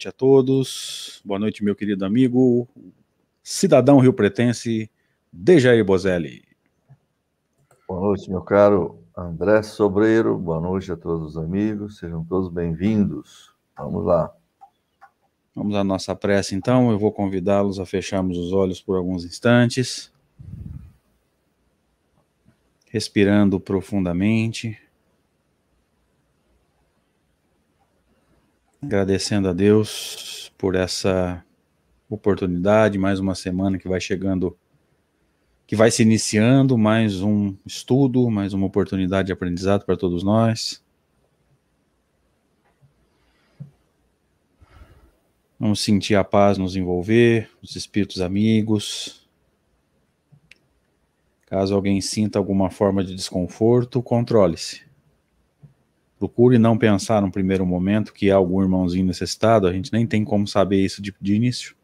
noite a todos. Boa noite, meu querido amigo, cidadão rio pretense, Dejair Bozelli. Boa noite, meu caro André Sobreiro. Boa noite a todos os amigos. Sejam todos bem-vindos. Vamos lá. Vamos à nossa prece, então. Eu vou convidá-los a fecharmos os olhos por alguns instantes. Respirando profundamente. Agradecendo a Deus por essa oportunidade, mais uma semana que vai chegando, que vai se iniciando, mais um estudo, mais uma oportunidade de aprendizado para todos nós. Vamos sentir a paz nos envolver, os espíritos amigos. Caso alguém sinta alguma forma de desconforto, controle-se. Procure não pensar no primeiro momento que há algum irmãozinho necessitado, a gente nem tem como saber isso de, de início.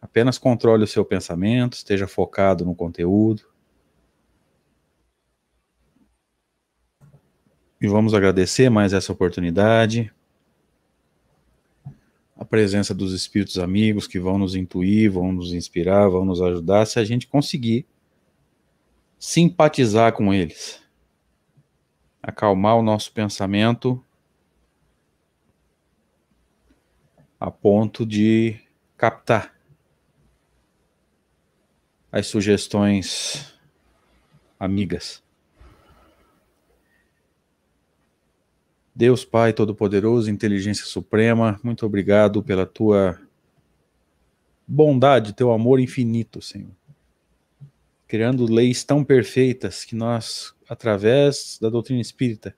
Apenas controle o seu pensamento, esteja focado no conteúdo. E vamos agradecer mais essa oportunidade. A presença dos espíritos amigos que vão nos intuir, vão nos inspirar, vão nos ajudar se a gente conseguir simpatizar com eles acalmar o nosso pensamento a ponto de captar as sugestões amigas. Deus Pai Todo-Poderoso, Inteligência Suprema, muito obrigado pela tua bondade, teu amor infinito, Senhor. Criando leis tão perfeitas que nós através da doutrina espírita,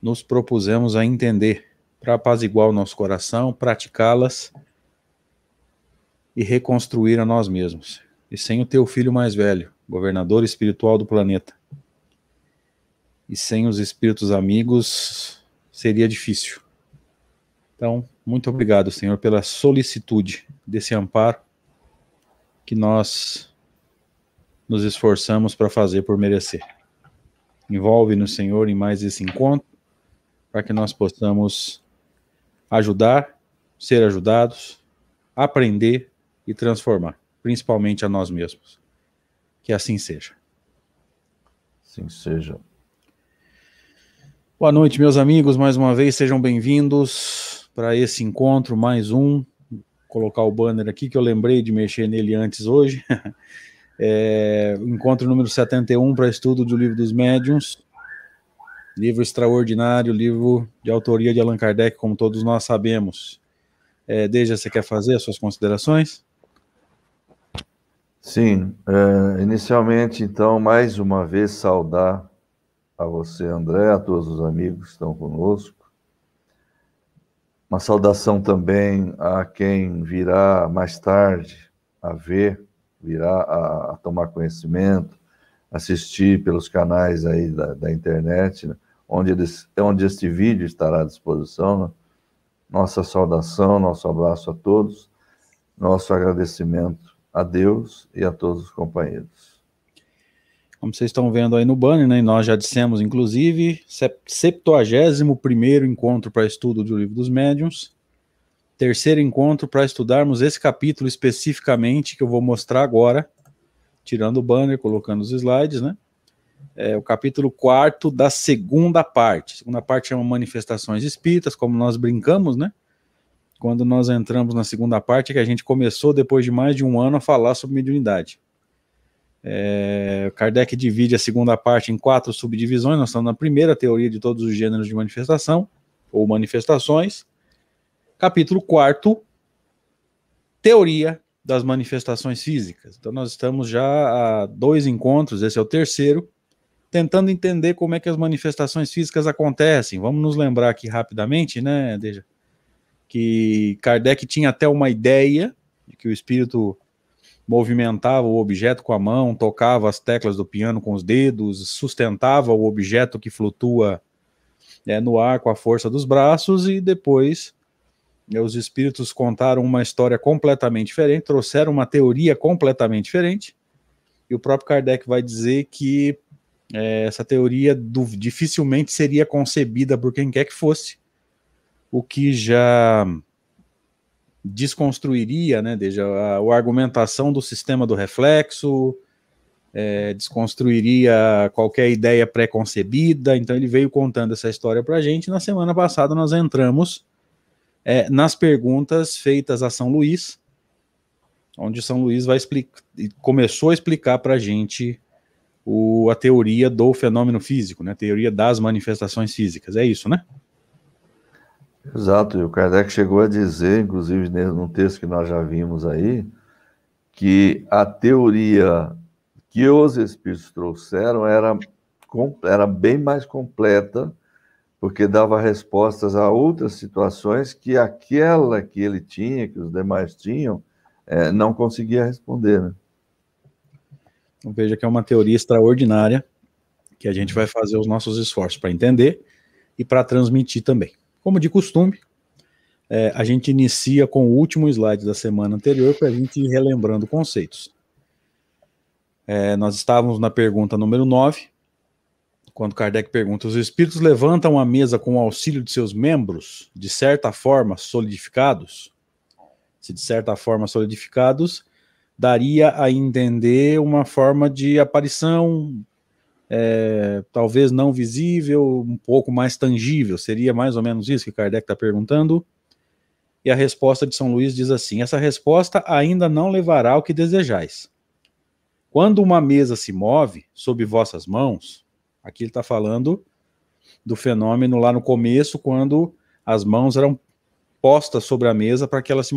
nos propusemos a entender, para apaziguar o nosso coração, praticá-las e reconstruir a nós mesmos. E sem o teu filho mais velho, governador espiritual do planeta, e sem os espíritos amigos, seria difícil. Então, muito obrigado, Senhor, pela solicitude desse amparo que nós nos esforçamos para fazer por merecer. Envolve-nos, Senhor, em mais esse encontro, para que nós possamos ajudar, ser ajudados, aprender e transformar, principalmente a nós mesmos. Que assim seja. Assim seja. Boa noite, meus amigos, mais uma vez, sejam bem-vindos para esse encontro, mais um. Vou colocar o banner aqui, que eu lembrei de mexer nele antes hoje. É, encontro número 71 para estudo do Livro dos Médiuns. Livro extraordinário, livro de autoria de Allan Kardec, como todos nós sabemos. É, Deja, você quer fazer as suas considerações? Sim. É, inicialmente, então, mais uma vez, saudar a você, André, a todos os amigos que estão conosco. Uma saudação também a quem virá mais tarde a ver virá a, a tomar conhecimento, assistir pelos canais aí da, da internet, né? onde, eles, onde este vídeo estará à disposição. Né? Nossa saudação, nosso abraço a todos, nosso agradecimento a Deus e a todos os companheiros. Como vocês estão vendo aí no banner, né, nós já dissemos, inclusive, 71 encontro para estudo do Livro dos Médiuns, terceiro encontro para estudarmos esse capítulo especificamente que eu vou mostrar agora, tirando o banner, colocando os slides, né? É o capítulo quarto da segunda parte. A segunda parte chama Manifestações Espíritas, como nós brincamos, né? Quando nós entramos na segunda parte, é que a gente começou, depois de mais de um ano, a falar sobre mediunidade. É, Kardec divide a segunda parte em quatro subdivisões. Nós estamos na primeira teoria de todos os gêneros de manifestação, ou manifestações. Capítulo 4, Teoria das manifestações físicas. Então, nós estamos já a dois encontros, esse é o terceiro, tentando entender como é que as manifestações físicas acontecem. Vamos nos lembrar aqui rapidamente, né, Deja, que Kardec tinha até uma ideia de que o espírito movimentava o objeto com a mão, tocava as teclas do piano com os dedos, sustentava o objeto que flutua é, no ar com a força dos braços e depois os espíritos contaram uma história completamente diferente, trouxeram uma teoria completamente diferente, e o próprio Kardec vai dizer que é, essa teoria do, dificilmente seria concebida por quem quer que fosse, o que já desconstruiria, né, desde a, a, argumentação do sistema do reflexo, é, desconstruiria qualquer ideia pré-concebida. Então ele veio contando essa história para a gente. Na semana passada nós entramos é, nas perguntas feitas a São Luís, onde São Luís vai explicar, começou a explicar para a gente o, a teoria do fenômeno físico, né? A teoria das manifestações físicas. É isso, né? Exato, e o Kardec chegou a dizer, inclusive num texto que nós já vimos aí, que a teoria que os espíritos trouxeram era, era bem mais completa, porque dava respostas a outras situações que aquela que ele tinha, que os demais tinham, é, não conseguia responder. Né? Então veja que é uma teoria extraordinária que a gente vai fazer os nossos esforços para entender e para transmitir também. Como de costume, é, a gente inicia com o último slide da semana anterior para a gente ir relembrando conceitos. É, nós estávamos na pergunta número 9, quando Kardec pergunta: os espíritos levantam a mesa com o auxílio de seus membros, de certa forma solidificados? Se de certa forma solidificados, daria a entender uma forma de aparição, é, talvez não visível, um pouco mais tangível. Seria mais ou menos isso que Kardec está perguntando. E a resposta de São Luís diz assim: essa resposta ainda não levará ao que desejais. Quando uma mesa se move sob vossas mãos, aqui ele está falando do fenômeno lá no começo, quando as mãos eram postas sobre a mesa para que, ela se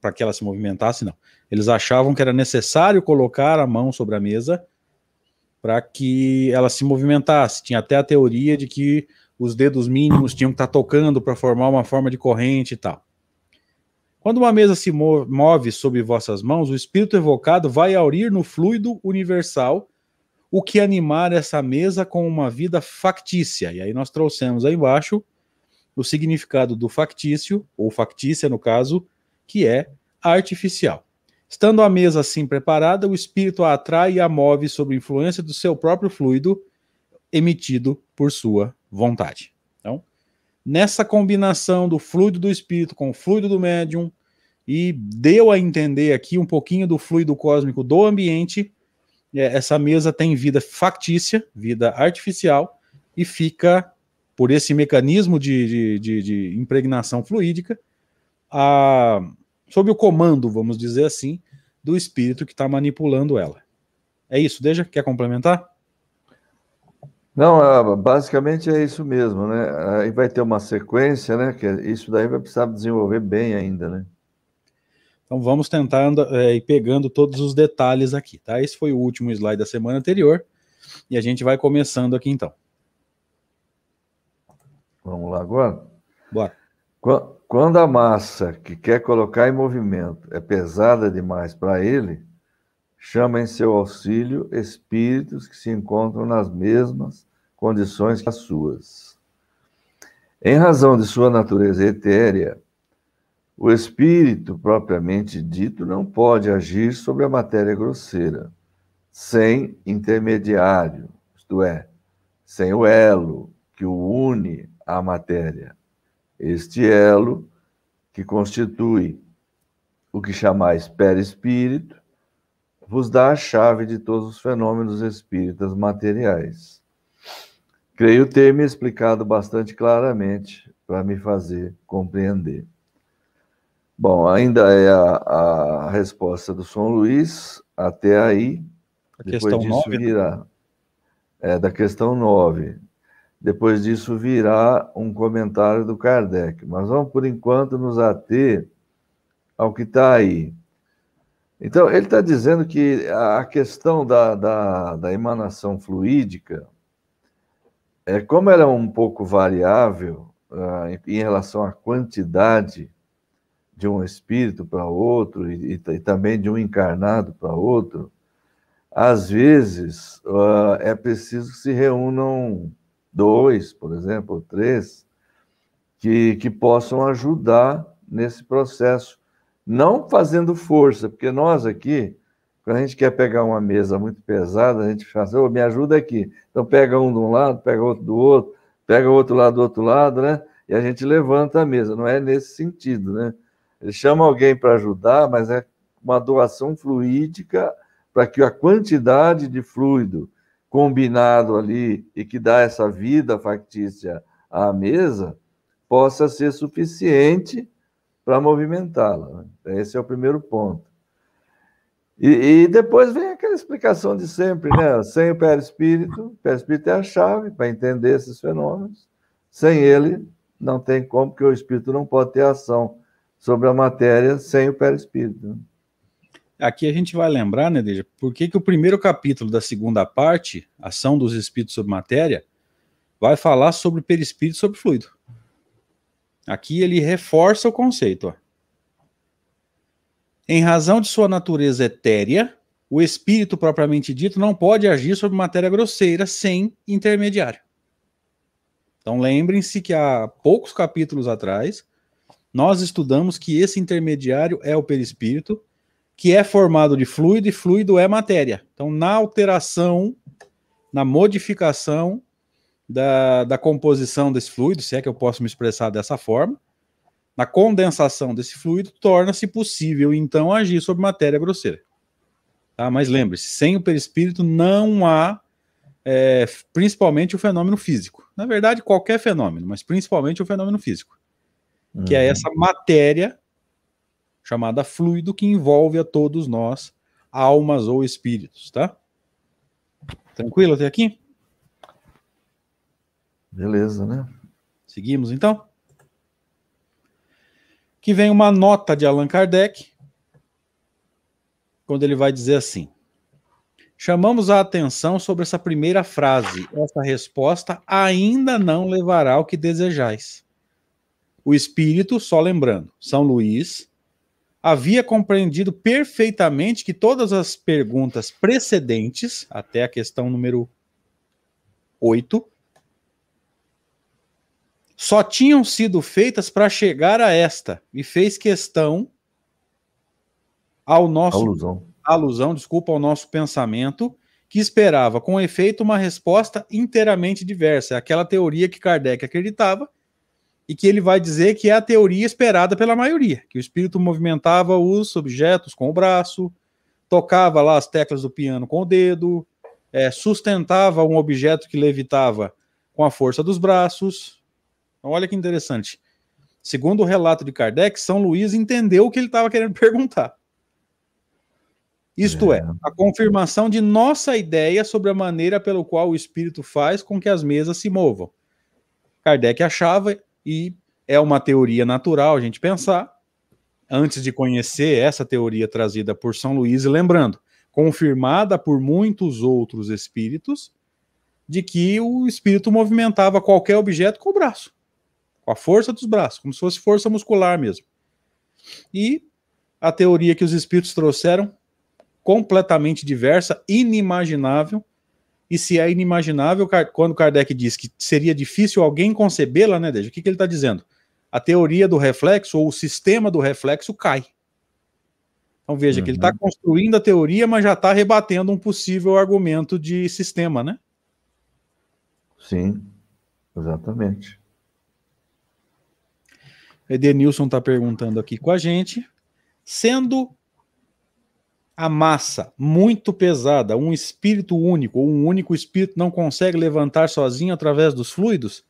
para que ela se movimentasse, não. Eles achavam que era necessário colocar a mão sobre a mesa para que ela se movimentasse. Tinha até a teoria de que os dedos mínimos tinham que estar tá tocando para formar uma forma de corrente e tal. Quando uma mesa se move sob vossas mãos, o espírito evocado vai aurir no fluido universal o que animar essa mesa com uma vida factícia. E aí nós trouxemos aí embaixo o significado do factício, ou factícia no caso, que é artificial. Estando a mesa assim preparada, o espírito a atrai e a move sob influência do seu próprio fluido emitido por sua vontade. Então, nessa combinação do fluido do espírito com o fluido do médium, e deu a entender aqui um pouquinho do fluido cósmico do ambiente. É, essa mesa tem vida factícia, vida artificial, e fica, por esse mecanismo de, de, de, de impregnação fluídica, a, sob o comando, vamos dizer assim, do espírito que está manipulando ela. É isso, Deja? Quer complementar? Não, ah, basicamente é isso mesmo, né? Aí vai ter uma sequência, né? Que isso daí vai precisar desenvolver bem ainda, né? Então vamos tentar é, ir pegando todos os detalhes aqui, tá? Esse foi o último slide da semana anterior e a gente vai começando aqui então. Vamos lá agora? Bora. Quando a massa que quer colocar em movimento é pesada demais para ele, chama em seu auxílio espíritos que se encontram nas mesmas condições que as suas. Em razão de sua natureza etérea, o espírito propriamente dito não pode agir sobre a matéria grosseira, sem intermediário, isto é, sem o elo que o une à matéria. Este elo, que constitui o que chamais perispírito, vos dá a chave de todos os fenômenos espíritas materiais. Creio ter me explicado bastante claramente para me fazer compreender. Bom, ainda é a, a resposta do São Luís, até aí. A Depois disso 9, né? virá. Né? É, da questão 9. Depois disso virá um comentário do Kardec. Mas vamos, por enquanto, nos ater ao que está aí. Então, ele está dizendo que a questão da, da, da, emanação fluídica, é, como ela é um pouco variável uh, em relação à quantidade de um espírito para outro e, e, também de um encarnado para outro, às vezes uh, é preciso que se reúnam dois, por exemplo, três, que, que possam ajudar nesse processo, não fazendo força, porque nós aqui, quando a gente quer pegar uma mesa muito pesada, a gente fala assim, oh, me ajuda aqui. Então pega um de um lado, pega outro do outro, pega outro lado do outro lado, né? E a gente levanta a mesa. Não é nesse sentido, né? Ele chama alguém para ajudar, mas é uma doação fluídica para que a quantidade de fluido combinado ali e que dá essa vida factícia à mesa possa ser suficiente para movimentá-la. Esse é o primeiro ponto. E, e, depois vem aquela explicação de sempre, né? Sem o perispírito, o perispírito é a chave para entender esses fenômenos. Sem ele, não tem como, porque o espírito não pode ter ação sobre a matéria sem o perispírito. Aqui a gente vai lembrar, né, Deja, por que, o primeiro capítulo da segunda parte, Ação dos Espíritos sobre Matéria, vai falar sobre perispírito e sobre fluido. Aqui ele reforça o conceito. Ó. Em razão de sua natureza etérea, o espírito propriamente dito não pode agir sobre matéria grosseira sem intermediário. Então lembrem-se que há poucos capítulos atrás nós estudamos que esse intermediário é o perispírito, que é formado de fluido e fluido é matéria. Então na alteração, na modificação da, da composição desse fluido, se é que eu posso me expressar dessa forma, na condensação desse fluido, torna-se possível, então, agir sobre matéria grosseira. Tá? Mas lembre-se, sem o perispírito não há, é, principalmente, o fenômeno físico. Na verdade, qualquer fenômeno, mas principalmente o fenômeno físico. Uhum. Que é uhum. essa matéria chamada fluido que envolve a todos nós, almas ou espíritos, tá? Tranquilo até aqui? Beleza, né? Seguimos então? Que vem uma nota de Allan Kardec, quando ele vai dizer assim: Chamamos a atenção sobre essa primeira frase. Essa resposta ainda não levará ao que desejais. O espírito, só lembrando, São Luís, havia compreendido perfeitamente que todas as perguntas precedentes, até a questão número 8, só tinham sido feitas para chegar a esta e fez questão ao nosso alusão. alusão, desculpa, ao nosso pensamento que esperava com efeito uma resposta inteiramente diversa, é aquela teoria que Kardec acreditava e que ele vai dizer que é a teoria esperada pela maioria, que o espírito movimentava os objetos com o braço, tocava lá as teclas do piano com o dedo, é, sustentava um objeto que levitava com a força dos braços, então, olha que interessante. Segundo o relato de Kardec, São Luís entendeu o que ele estava querendo perguntar. Isto é. é, a confirmação de nossa ideia sobre a maneira pelo qual o espírito faz com que as mesas se movam. Kardec achava, e é uma teoria natural a gente pensar, antes de conhecer essa teoria trazida por São Luís, e lembrando, confirmada por muitos outros espíritos, de que o espírito movimentava qualquer objeto com o braço com a força dos braços, como se fosse força muscular mesmo. E a teoria que os espíritos trouxeram, completamente diversa, inimaginável. E se é inimaginável, quando Kardec diz que seria difícil alguém concebê-la, né, Deja? O que, que ele está dizendo? A teoria do reflexo, ou o sistema do reflexo, cai. Então veja uhum. que ele está uhum. construindo a teoria, mas já está rebatendo um possível argumento de sistema, né? Sim, exatamente. Edenilson está perguntando aqui com a gente. Sendo a massa muito pesada, um espírito único, ou um único espírito não consegue levantar sozinho através dos fluidos,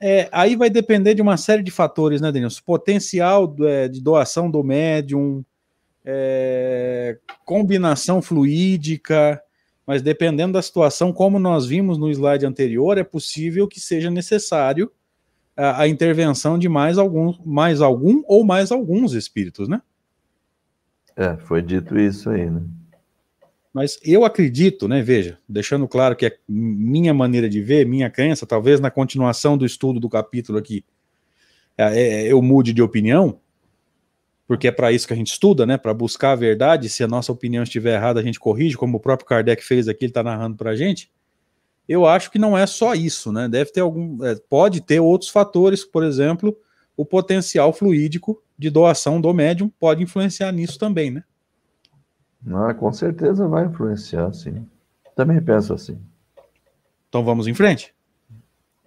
é, aí vai depender de uma série de fatores, né, Denilson? Potencial é, de doação do médium, é, combinação fluídica, mas dependendo da situação, como nós vimos no slide anterior, é possível que seja necessário a, a intervenção de mais algum, mais algum ou mais alguns espíritos, né? É, foi dito isso aí, né? Mas eu acredito, né? Veja, deixando claro que é minha maneira de ver, minha crença, talvez na continuação do estudo do capítulo aqui, é, é, eu mude de opinião, porque é para isso que a gente estuda, né? Para buscar a verdade. Se a nossa opinião estiver errada, a gente corrige, como o próprio Kardec fez aqui, ele está narrando para a gente eu acho que não é só isso, né? Deve ter algum. É, pode ter outros fatores, por exemplo, o potencial fluídico de doação do médium pode influenciar nisso também, né? Ah, com certeza vai influenciar, sim. Também penso assim. Então vamos em frente?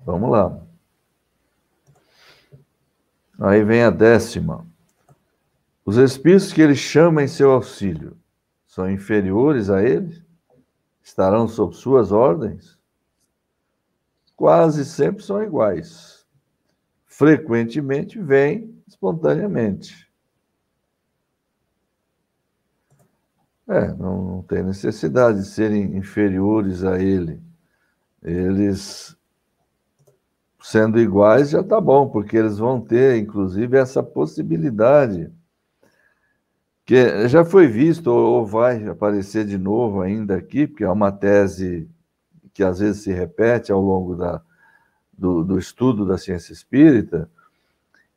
Vamos lá. Aí vem a décima. Os espíritos que ele chama em seu auxílio são inferiores a ele? Estarão sob suas ordens? Quase sempre são iguais. Frequentemente vêm espontaneamente. É, não, não tem necessidade de serem inferiores a ele. Eles, sendo iguais, já está bom, porque eles vão ter, inclusive, essa possibilidade que já foi visto ou vai aparecer de novo ainda aqui, porque é uma tese que às vezes se repete ao longo da, do, do estudo da ciência espírita,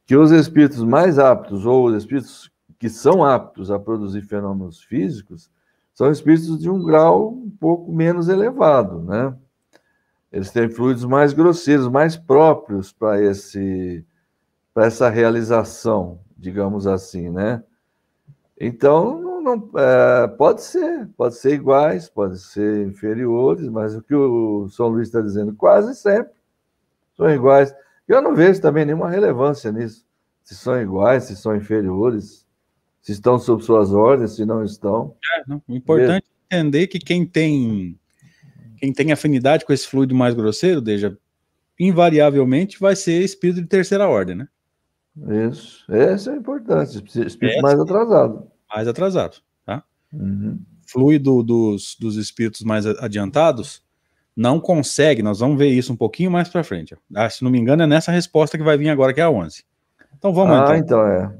que os espíritos mais aptos ou os espíritos que são aptos a produzir fenômenos físicos são espíritos de um grau um pouco menos elevado, né? Eles têm fluidos mais grosseiros, mais próprios para esse para essa realização, digamos assim, né? Então, não, não é, pode ser, pode ser iguais, pode ser inferiores, mas o que o São Luís está dizendo, quase sempre são iguais. Eu não vejo também nenhuma relevância nisso, se são iguais, se são inferiores se estão sob suas ordens, se não estão. É, não. O importante é entender que quem tem quem tem afinidade com esse fluido mais grosseiro, deixa invariavelmente vai ser espírito de terceira ordem, né? Isso, esse é importante, espírito mais atrasado. Mais atrasado, tá? Uhum. Fluido dos, dos espíritos mais adiantados não consegue, nós vamos ver isso um pouquinho mais para frente. Ah, se não me engano, é nessa resposta que vai vir agora, que é a 11. Então vamos Ah, então, então é.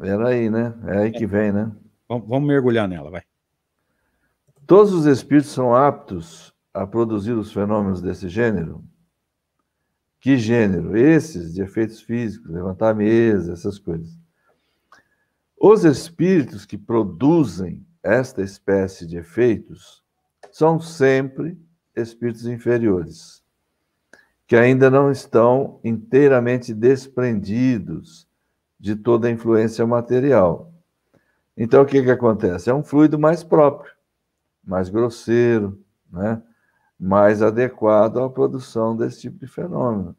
Era aí, né? É aí que vem, né? Vamos mergulhar nela, vai. Todos os espíritos são aptos a produzir os fenômenos desse gênero? Que gênero? Esses de efeitos físicos, levantar a mesa, essas coisas. Os espíritos que produzem esta espécie de efeitos são sempre espíritos inferiores, que ainda não estão inteiramente desprendidos de toda a influência material. Então, o que, que acontece? É um fluido mais próprio, mais grosseiro, né? mais adequado à produção desse tipo de fenômeno.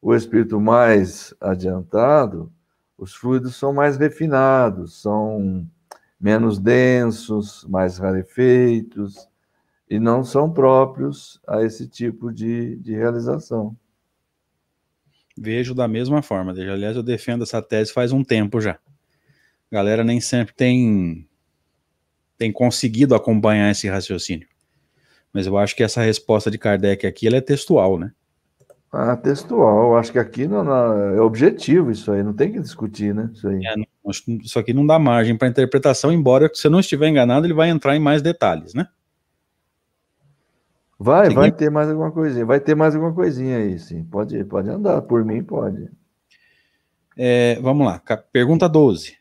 O espírito mais adiantado, os fluidos são mais refinados, são menos densos, mais rarefeitos, e não são próprios a esse tipo de, de realização. Vejo da mesma forma. Aliás, eu defendo essa tese faz um tempo já. A galera nem sempre tem, tem conseguido acompanhar esse raciocínio. Mas eu acho que essa resposta de Kardec aqui ela é textual, né? Ah, textual. Eu acho que aqui não, não, é objetivo isso aí, não tem que discutir, né? Isso, aí. É, não, isso aqui não dá margem para interpretação, embora se eu não estiver enganado, ele vai entrar em mais detalhes, né? Vai, vai ter mais alguma coisinha. Vai ter mais alguma coisinha aí, sim. Pode, pode andar. Por mim, pode. É, vamos lá. Pergunta 12.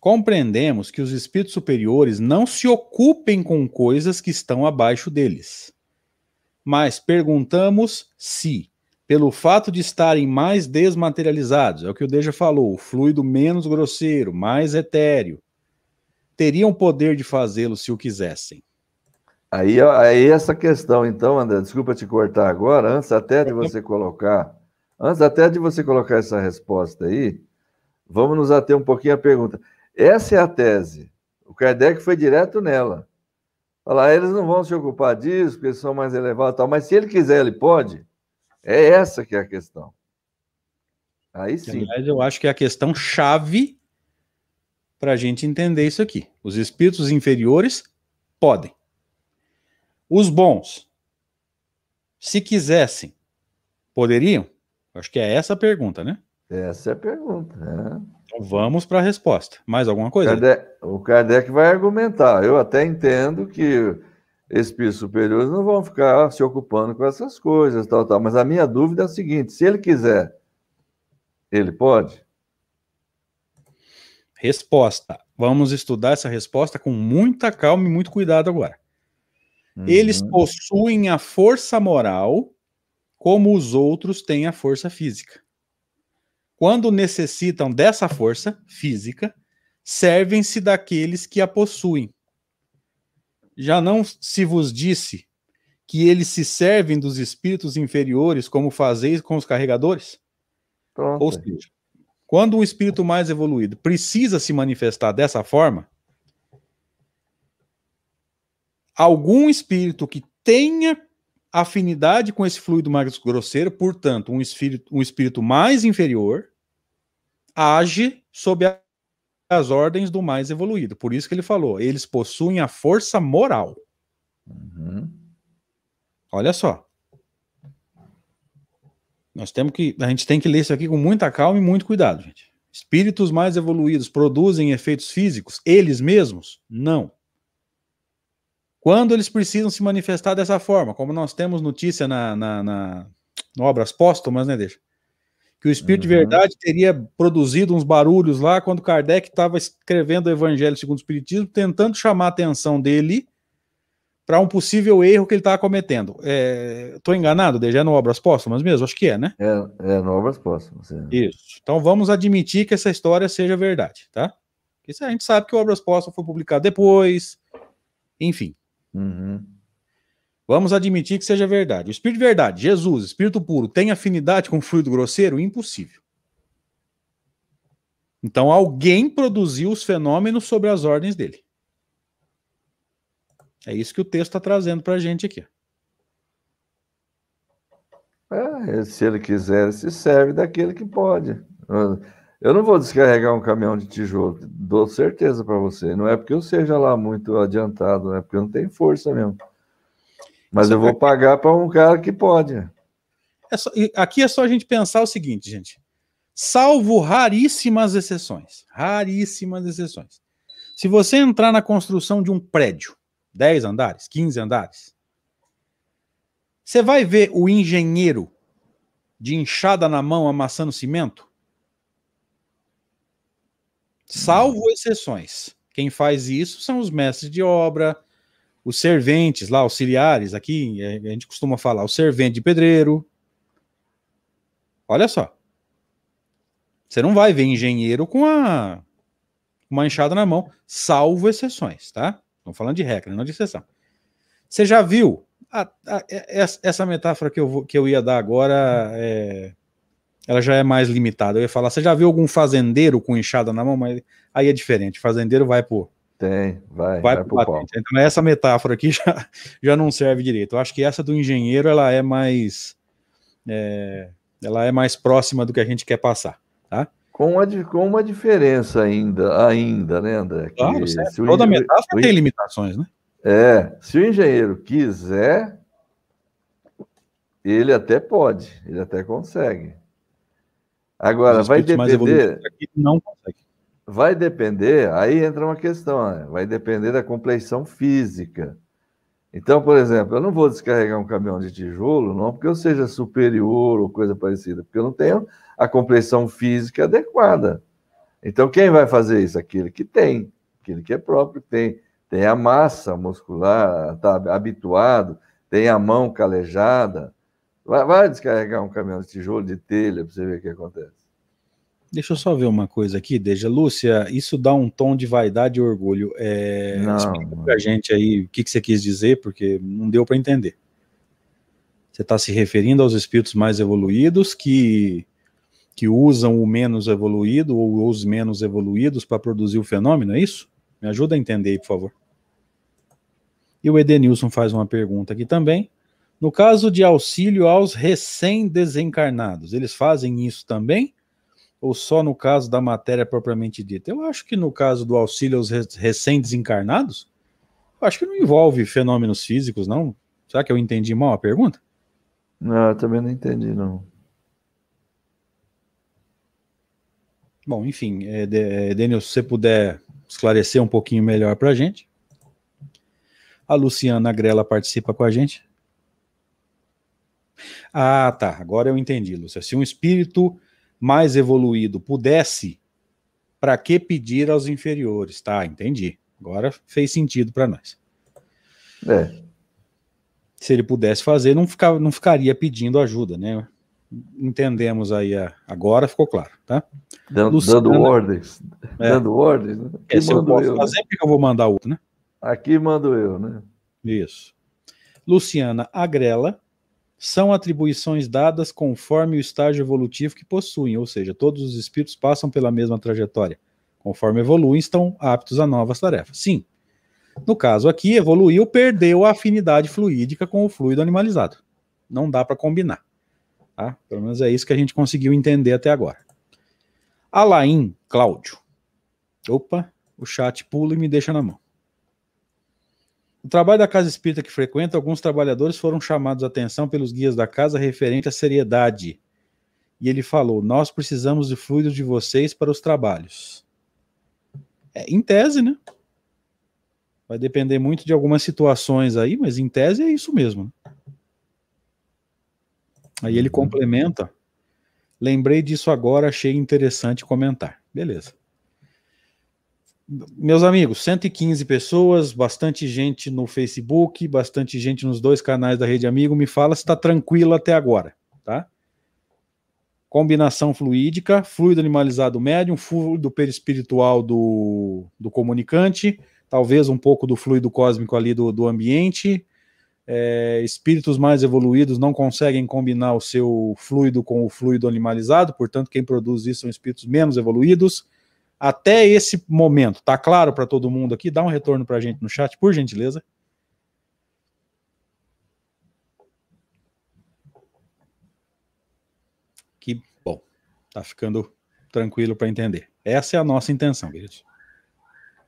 Compreendemos que os espíritos superiores não se ocupem com coisas que estão abaixo deles. Mas perguntamos se, pelo fato de estarem mais desmaterializados, é o que o Deja falou, o fluido menos grosseiro, mais etéreo, teriam poder de fazê-lo se o quisessem. Aí, aí essa questão, então, André, desculpa te cortar agora, antes até de você colocar, antes até de você colocar essa resposta aí, vamos nos ater um pouquinho à pergunta. Essa é a tese. O Kardec foi direto nela. Falar, eles não vão se ocupar disso, porque eles são mais elevados e tal, mas se ele quiser, ele pode. É essa que é a questão. Aí sim. Aliás, eu acho que é a questão chave para a gente entender isso aqui. Os espíritos inferiores podem. Os bons, se quisessem, poderiam? Acho que é essa a pergunta, né? Essa é a pergunta. É. Então vamos para a resposta. Mais alguma coisa? Kardec, o Kardec vai argumentar. Eu até entendo que espíritos superiores não vão ficar se ocupando com essas coisas, tal, tal. Mas a minha dúvida é a seguinte: se ele quiser, ele pode? Resposta. Vamos estudar essa resposta com muita calma e muito cuidado agora. Uhum. Eles possuem a força moral como os outros têm a força física. Quando necessitam dessa força física, servem-se daqueles que a possuem. Já não se vos disse que eles se servem dos espíritos inferiores como fazeis com os carregadores? Pronto. Ou seja, Quando um espírito mais evoluído precisa se manifestar dessa forma, algum espírito que tenha afinidade com esse fluido mais grosseiro, portanto, um espírito, um espírito mais inferior, age sob as ordens do mais evoluído. Por isso que ele falou, eles possuem a força moral. Uhum. Olha só. Nós temos que, a gente tem que ler isso aqui com muita calma e muito cuidado, gente. Espíritos mais evoluídos produzem efeitos físicos eles mesmos? Não. Quando eles precisam se manifestar dessa forma, como nós temos notícia na, na, na no Obras Póstumas, né, deixa? Que o Espírito uhum. de Verdade teria produzido uns barulhos lá quando Kardec estava escrevendo o Evangelho segundo o Espiritismo, tentando chamar a atenção dele para um possível erro que ele estava cometendo. Estou é, enganado, Deja, é no Obras Póstumas mesmo? Acho que é, né? É, é no Obras Póstumas. É. Isso. Então vamos admitir que essa história seja verdade, tá? Porque a gente sabe que o Obras Póstumas foi publicado depois, enfim. Uhum. Vamos admitir que seja verdade. O Espírito de verdade, Jesus, Espírito puro, tem afinidade com o fluido grosseiro? Impossível. Então alguém produziu os fenômenos sobre as ordens dele. É isso que o texto está trazendo para a gente aqui. É, se ele quiser, se serve daquele que pode. Eu não vou descarregar um caminhão de tijolo, dou certeza para você. Não é porque eu seja lá muito adiantado, é porque eu não tenho força mesmo. Mas Isso eu vou pagar para um cara que pode. É só, aqui é só a gente pensar o seguinte, gente. Salvo raríssimas exceções, raríssimas exceções. Se você entrar na construção de um prédio, 10 andares, 15 andares, você vai ver o engenheiro de enxada na mão amassando cimento? Salvo exceções. Quem faz isso são os mestres de obra, os serventes lá, auxiliares, aqui a gente costuma falar, o servente de pedreiro. Olha só. Você não vai ver engenheiro com a uma enxada na mão, salvo exceções, tá? Estamos falando de regra, não de exceção. Você já viu? A, a, essa metáfora que eu, que eu ia dar agora é, ela já é mais limitada. Eu ia falar, você já viu algum fazendeiro com enxada na mão? Mas aí é diferente. Fazendeiro vai por. Tem, vai. Vai, vai pro. Então essa metáfora aqui já, já não serve direito. Eu acho que essa do engenheiro ela é mais. É, ela é mais próxima do que a gente quer passar, tá? Com uma, com uma diferença ainda, ainda, né, André? Claro, toda metáfora tem limitações, né? É, se o engenheiro quiser, ele até pode, ele até consegue. Agora, vai depender. Não consegue. Vai depender, aí entra uma questão, né? vai depender da compleição física. Então, por exemplo, eu não vou descarregar um caminhão de tijolo, não porque eu seja superior ou coisa parecida, porque eu não tenho a compleição física adequada. Então, quem vai fazer isso? Aquele que tem, aquele que é próprio, tem, tem a massa muscular, está habituado, tem a mão calejada, Vai, vai descarregar um caminhão de tijolo de telha para você ver o que acontece. Deixa eu só ver uma coisa aqui, Deja. Lúcia, isso dá um tom de vaidade e orgulho. É, não, explica pra gente aí o que, que você quis dizer, porque não deu para entender. Você está se referindo aos espíritos mais evoluídos que, que usam o menos evoluído ou os menos evoluídos para produzir o fenômeno, é isso? Me ajuda a entender aí, por favor. E o Edenilson faz uma pergunta aqui também. No caso de auxílio aos recém-desencarnados, eles fazem isso também? Ou só no caso da matéria propriamente dita? Eu acho que no caso do auxílio aos recém-desencarnados, acho que não envolve fenômenos físicos, não. Será que eu entendi mal a pergunta? Não, eu também não entendi, não. Bom, enfim, é, é, Daniel, se você puder esclarecer um pouquinho melhor para a gente. A Luciana Grela participa com a gente. Ah, tá. Agora eu entendi, Lúcia. Se um espírito mais evoluído pudesse, para que pedir aos inferiores? Tá, entendi. Agora fez sentido para nós. É. Se ele pudesse fazer, não, não ficaria pedindo ajuda, né? Entendemos aí, a, agora ficou claro, tá? Dando, Luciana, dando ordens. É. Dando ordens. Né? Aqui é, se eu posso eu, fazer, porque eu vou mandar outro, né? Aqui mando eu, né? Isso. Luciana Agrela são atribuições dadas conforme o estágio evolutivo que possuem, ou seja, todos os espíritos passam pela mesma trajetória. Conforme evoluem, estão aptos a novas tarefas. Sim. No caso aqui, evoluiu, perdeu a afinidade fluídica com o fluido animalizado. Não dá para combinar. Tá? Pelo menos é isso que a gente conseguiu entender até agora. Alain Cláudio. Opa, o chat pula e me deixa na mão. No trabalho da casa espírita que frequenta, alguns trabalhadores foram chamados a atenção pelos guias da casa referente à seriedade. E ele falou: Nós precisamos de fluido de vocês para os trabalhos. É, em tese, né? Vai depender muito de algumas situações aí, mas em tese é isso mesmo. Né? Aí ele uhum. complementa. Lembrei disso agora, achei interessante comentar. Beleza. Meus amigos, 115 pessoas, bastante gente no Facebook, bastante gente nos dois canais da Rede Amigo. Me fala se está tranquilo até agora, tá? Combinação fluídica, fluido animalizado médium, fluido perispiritual do, do comunicante, talvez um pouco do fluido cósmico ali do, do ambiente. É, espíritos mais evoluídos não conseguem combinar o seu fluido com o fluido animalizado, portanto, quem produz isso são espíritos menos evoluídos até esse momento, tá claro para todo mundo aqui? Dá um retorno para a gente no chat, por gentileza. Que bom, tá ficando tranquilo para entender. Essa é a nossa intenção, queridos.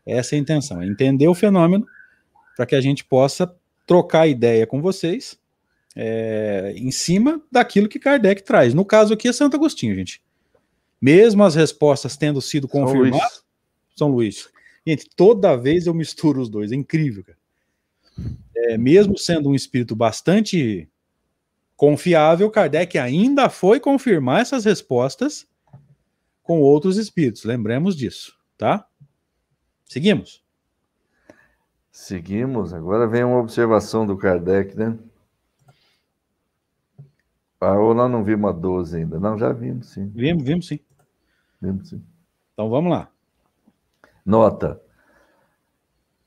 Essa é a intenção, é entender o fenômeno para que a gente possa trocar ideia com vocês é, em cima daquilo que Kardec traz. No caso aqui é Santo Agostinho, gente. Mesmo as respostas tendo sido confirmadas. São Luís. Gente, toda vez eu misturo os dois, é incrível, cara. É, mesmo sendo um espírito bastante confiável, Kardec ainda foi confirmar essas respostas com outros espíritos. Lembremos disso, tá? Seguimos. Seguimos. Agora vem uma observação do Kardec, né? Ah, ou nós não vimos a 12 ainda? Não, já vimos, sim. Vimos, vimos sim. Então vamos lá. Nota.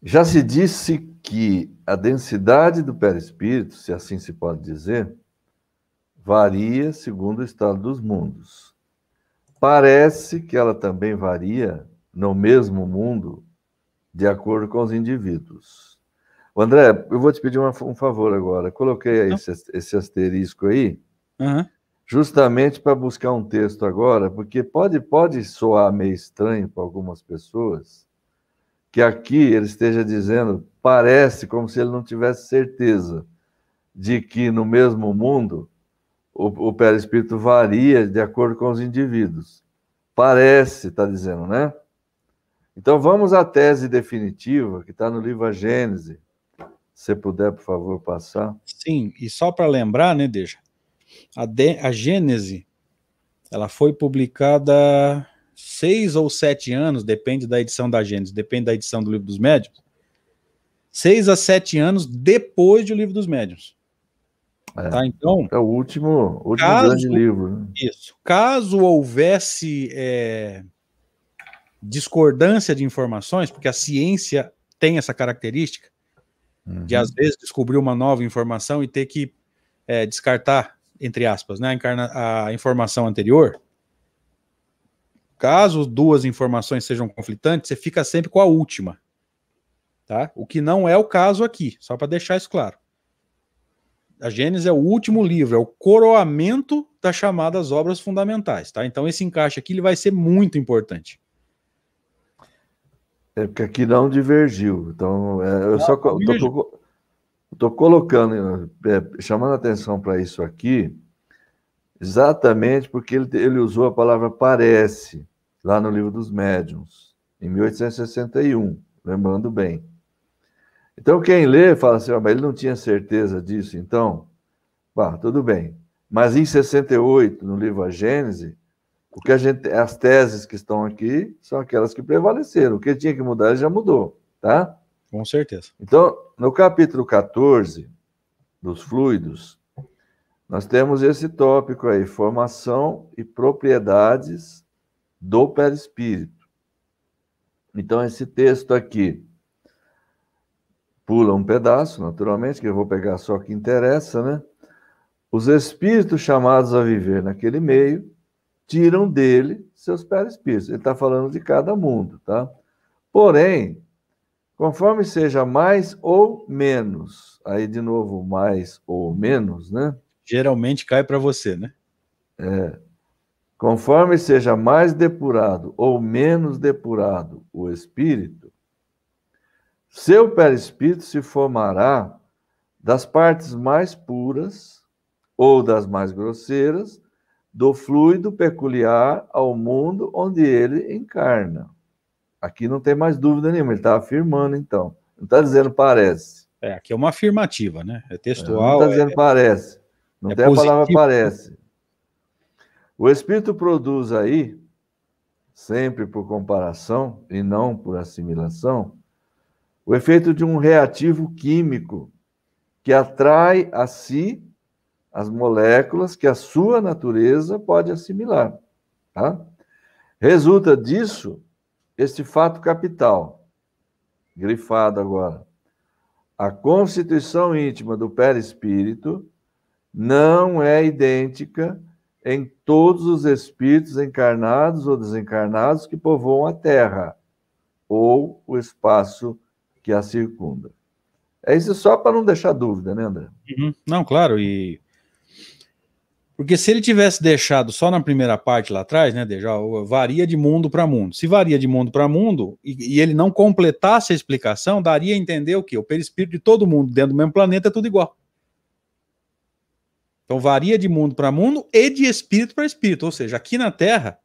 Já se disse que a densidade do perispírito, se assim se pode dizer, varia segundo o estado dos mundos. Parece que ela também varia no mesmo mundo, de acordo com os indivíduos. André, eu vou te pedir uma, um favor agora. Coloquei esse, esse asterisco aí. Uhum justamente para buscar um texto agora, porque pode, pode soar meio estranho para algumas pessoas que aqui ele esteja dizendo, parece como se ele não tivesse certeza de que no mesmo mundo o, o perispírito varia de acordo com os indivíduos. Parece, está dizendo, né? Então vamos à tese definitiva, que está no livro A Gênese. Se puder, por favor, passar. Sim, e só para lembrar, né, Deixa? A, de, a Gênese, ela foi publicada seis ou sete anos, depende da edição da Gênese, depende da edição do Livro dos Médiuns, seis a sete anos depois do Livro dos Médiuns. É, tá, então, é o último, último caso, grande livro. Né? Isso. Caso houvesse é, discordância de informações, porque a ciência tem essa característica uhum. de, às vezes, descobrir uma nova informação e ter que é, descartar entre aspas, né, a, encarna, a informação anterior, caso duas informações sejam conflitantes, você fica sempre com a última. Tá? O que não é o caso aqui, só para deixar isso claro. A Gênesis é o último livro, é o coroamento das chamadas obras fundamentais, tá? Então esse encaixe aqui ele vai ser muito importante. É porque aqui não divergiu. Então, é, eu não, só tô, tô, Estou colocando, é, chamando atenção para isso aqui, exatamente porque ele, ele usou a palavra parece, lá no livro dos médiuns, em 1861, lembrando bem. Então, quem lê fala assim, oh, mas ele não tinha certeza disso, então, bah, tudo bem. Mas em 68, no livro A Gênese, o que a gente, as teses que estão aqui são aquelas que prevaleceram. O que tinha que mudar, já mudou, tá? Com certeza. Então, no capítulo 14 dos fluidos, nós temos esse tópico aí, formação e propriedades do perispírito. Então, esse texto aqui pula um pedaço, naturalmente, que eu vou pegar só o que interessa, né? os espíritos chamados a viver naquele meio tiram dele seus perispíritos. Ele está falando de cada mundo, tá? Porém, conforme seja mais ou menos, aí de novo mais ou menos, né? Geralmente cai para você, né? É. Conforme seja mais depurado ou menos depurado o espírito, seu perispírito se formará das partes mais puras ou das mais grosseiras do fluido peculiar ao mundo onde ele encarna. Aqui não tem mais dúvida nenhuma, ele está afirmando, então. Não está dizendo parece. É, aqui é uma afirmativa, né? É textual. Não está dizendo é, parece. Não é tem positivo. a palavra parece. O Espírito produz aí, sempre por comparação e não por assimilação, o efeito de um reativo químico que atrai a si as moléculas que a sua natureza pode assimilar. Tá? Resulta disso este fato capital, grifado agora. A constituição íntima do perispírito não é idêntica em todos os espíritos encarnados ou desencarnados que povoam a Terra ou o espaço que a circunda. É isso só para não deixar dúvida, né, André? Uhum. Não, claro, e porque se ele tivesse deixado só na primeira parte lá atrás, né, já varia de mundo para mundo. Se varia de mundo para mundo e, e, ele não completasse a explicação, daria a entender o quê? O perispírito de todo mundo dentro do mesmo planeta é tudo igual. Então varia de mundo para mundo e de espírito para espírito. Ou seja, aqui na Terra,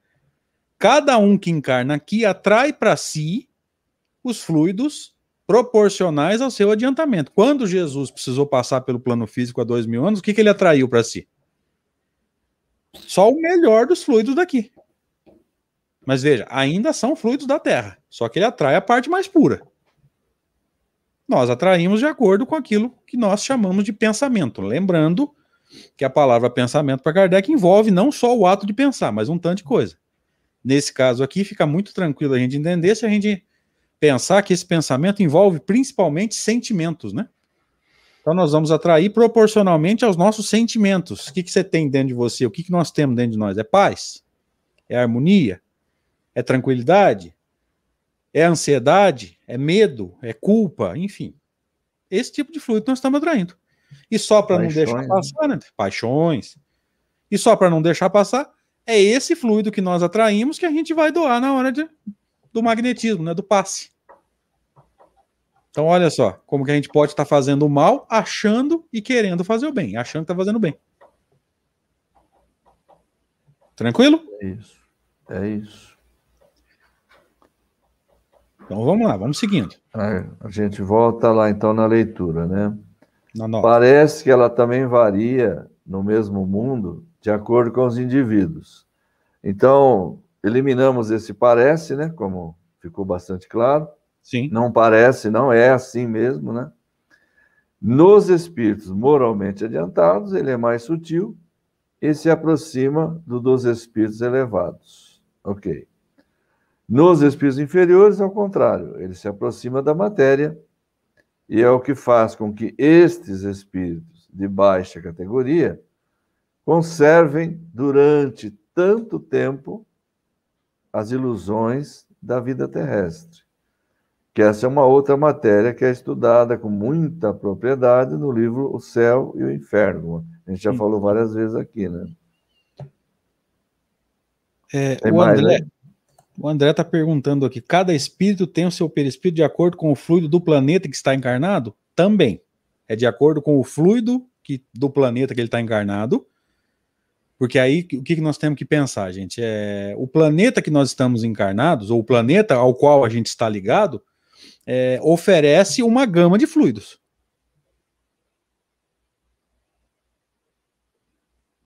cada um que encarna aqui atrai para si os fluidos proporcionais ao seu adiantamento. Quando Jesus precisou passar pelo plano físico há dois mil anos, o que, que ele atraiu para si? Só o melhor dos fluidos daqui. Mas veja, ainda são fluidos da Terra, só que ele atrai a parte mais pura. Nós atraímos de acordo com aquilo que nós chamamos de pensamento. Lembrando que a palavra pensamento para Kardec envolve não só o ato de pensar, mas um tanto de coisa. Nesse caso aqui, fica muito tranquilo a gente entender se a gente pensar que esse pensamento envolve principalmente sentimentos, né? Então nós vamos atrair proporcionalmente aos nossos sentimentos. O que, que você tem dentro de você? O que, que nós temos dentro de nós? É paz? É harmonia? É tranquilidade? É ansiedade? É medo? É culpa? Enfim. Esse tipo de fluido nós estamos atraindo. E só para não deixar passar, né? Paixões. E só para não deixar passar, é esse fluido que nós atraímos que a gente vai doar na hora de, do magnetismo, né? Do passe. Então, olha só, como que a gente pode estar tá fazendo o mal, achando e querendo fazer o bem, achando que está fazendo bem. Tranquilo? É isso. É isso. Então vamos lá, vamos seguindo. A gente volta lá então na leitura, né? Parece que ela também varia no mesmo mundo de acordo com os indivíduos. Então, eliminamos esse parece, né? Como ficou bastante claro. Sim. Não parece, não é assim mesmo, né? Nos espíritos moralmente adiantados, ele é mais sutil e se aproxima do dos espíritos elevados. Ok. Nos espíritos inferiores, ao contrário, ele se aproxima da matéria e é o que faz com que estes espíritos de baixa categoria conservem durante tanto tempo as ilusões da vida terrestre. Que essa é uma outra matéria que é estudada com muita propriedade no livro O Céu e o Inferno. A gente já Sim. falou várias vezes aqui, né? É, o mais, André, né? O André está perguntando aqui: cada espírito tem o seu perispírito de acordo com o fluido do planeta que está encarnado? Também. É de acordo com o fluido que, do planeta que ele está encarnado. Porque aí o que, nós temos que pensar, gente? É, o planeta que nós estamos encarnados, ou o planeta ao qual a gente está ligado, é, oferece uma gama de fluidos.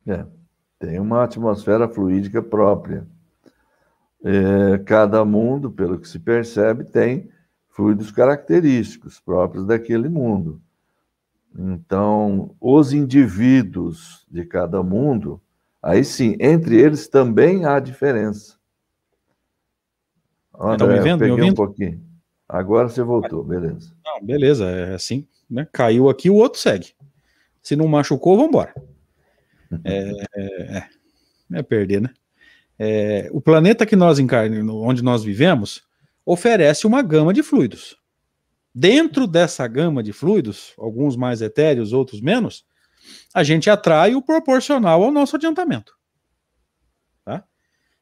É, tem uma atmosfera fluídica própria. É, cada mundo, pelo que se percebe, tem fluidos característicos próprios daquele mundo. Então, os indivíduos de cada mundo, aí sim, entre eles também há diferença. André, tá me vendo, eu peguei um pouquinho. Agora você voltou, beleza. Não, beleza, é assim, né? Caiu aqui, o outro segue. Se não machucou, vamos embora. É, é, é perder, né? É, o planeta que nós encarnamos, onde nós vivemos, oferece uma gama de fluidos. Dentro dessa gama de fluidos, alguns mais etéreos, outros menos, a gente atrai o proporcional ao nosso adiantamento. Tá?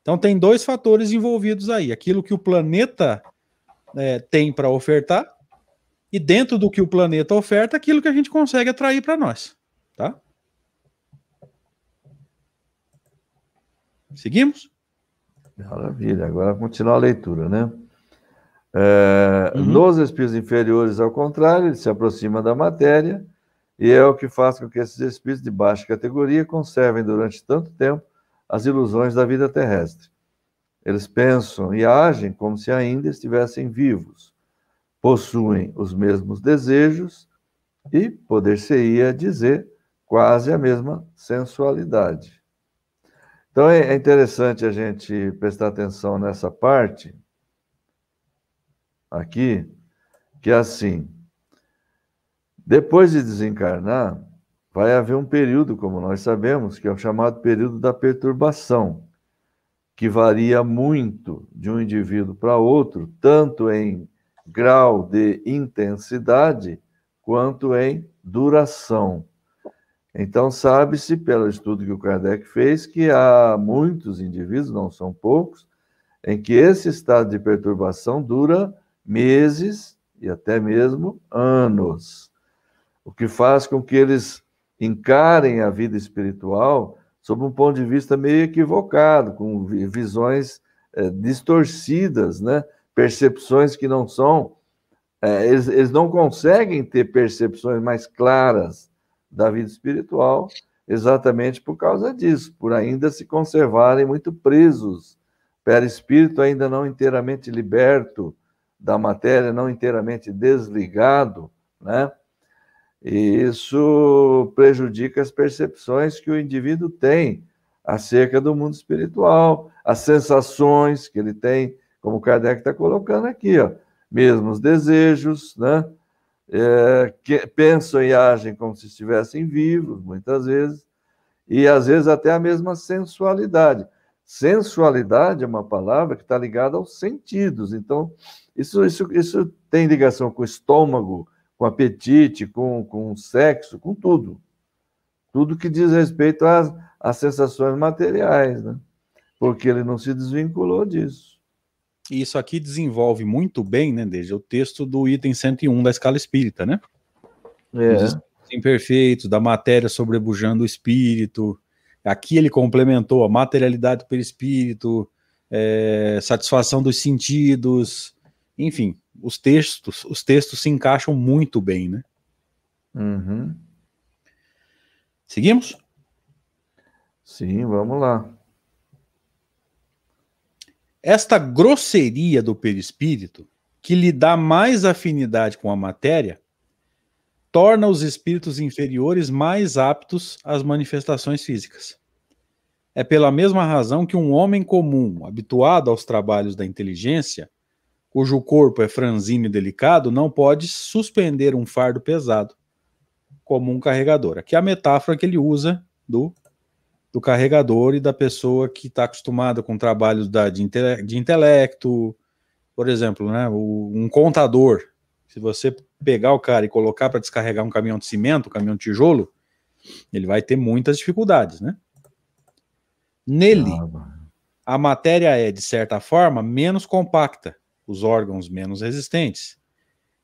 Então tem dois fatores envolvidos aí: aquilo que o planeta é, tem para ofertar e dentro do que o planeta oferta, aquilo que a gente consegue atrair para nós. Tá? Seguimos? Maravilha. Agora continuar a leitura, né? É, uhum. Nos espíritos inferiores, ao contrário, ele se aproxima da matéria e é o que faz com que esses espíritos de baixa categoria conservem durante tanto tempo as ilusões da vida terrestre. Eles pensam e agem como se ainda estivessem vivos, possuem os mesmos desejos e, poder-se-ia dizer, quase a mesma sensualidade. Então é, é interessante a gente prestar atenção nessa parte aqui, que é assim: depois de desencarnar, vai haver um período, como nós sabemos, que é o chamado período da perturbação, que varia muito de um indivíduo para outro, tanto em grau de intensidade quanto em duração. Então, sabe-se, pelo estudo que o Kardec fez, que há muitos indivíduos, não são poucos, em que esse estado de perturbação dura meses e até mesmo anos. O que faz com que eles encarem a vida espiritual sob um ponto de vista meio equivocado, com visões é, distorcidas, né? percepções que não são. É, eles, eles não conseguem ter percepções mais claras da vida espiritual, exatamente por causa disso, por ainda se conservarem muito presos, espírito ainda não inteiramente liberto da matéria, não inteiramente desligado, né? E isso prejudica as percepções que o indivíduo tem acerca do mundo espiritual, as sensações que ele tem, como Kardec está colocando aqui, ó, mesmo os desejos, né? é, que pensam e agem como se estivessem vivos, muitas vezes, e às vezes até a mesma sensualidade. Sensualidade é uma palavra que está ligada aos sentidos, então isso, isso, isso tem ligação com o estômago, com apetite, com, com sexo, com tudo. Tudo que diz respeito às, às sensações materiais, né? porque ele não se desvinculou disso. E isso aqui desenvolve muito bem, né, desde o texto do item 101 da escala espírita, né? É. Os imperfeitos, da matéria sobrepujando o espírito. Aqui ele complementou a materialidade do perispírito, é, satisfação dos sentidos, enfim, os textos, os textos se encaixam muito bem, né? Uhum. Seguimos? Sim, vamos lá. Esta grosseria do perispírito, que lhe dá mais afinidade com a matéria, torna os espíritos inferiores mais aptos às manifestações físicas. É pela mesma razão que um homem comum, habituado aos trabalhos da inteligência, cujo corpo é franzino e delicado, não pode suspender um fardo pesado, como um carregador. Aqui é a metáfora que ele usa do do carregador e da pessoa que está acostumada com trabalhos da, de, de intelecto, por exemplo, né, o, um contador. Se você pegar o cara e colocar para descarregar um caminhão de cimento, um caminhão de tijolo, ele vai ter muitas dificuldades, né? Nele, ah, a matéria é, de certa forma, menos compacta, os órgãos menos resistentes.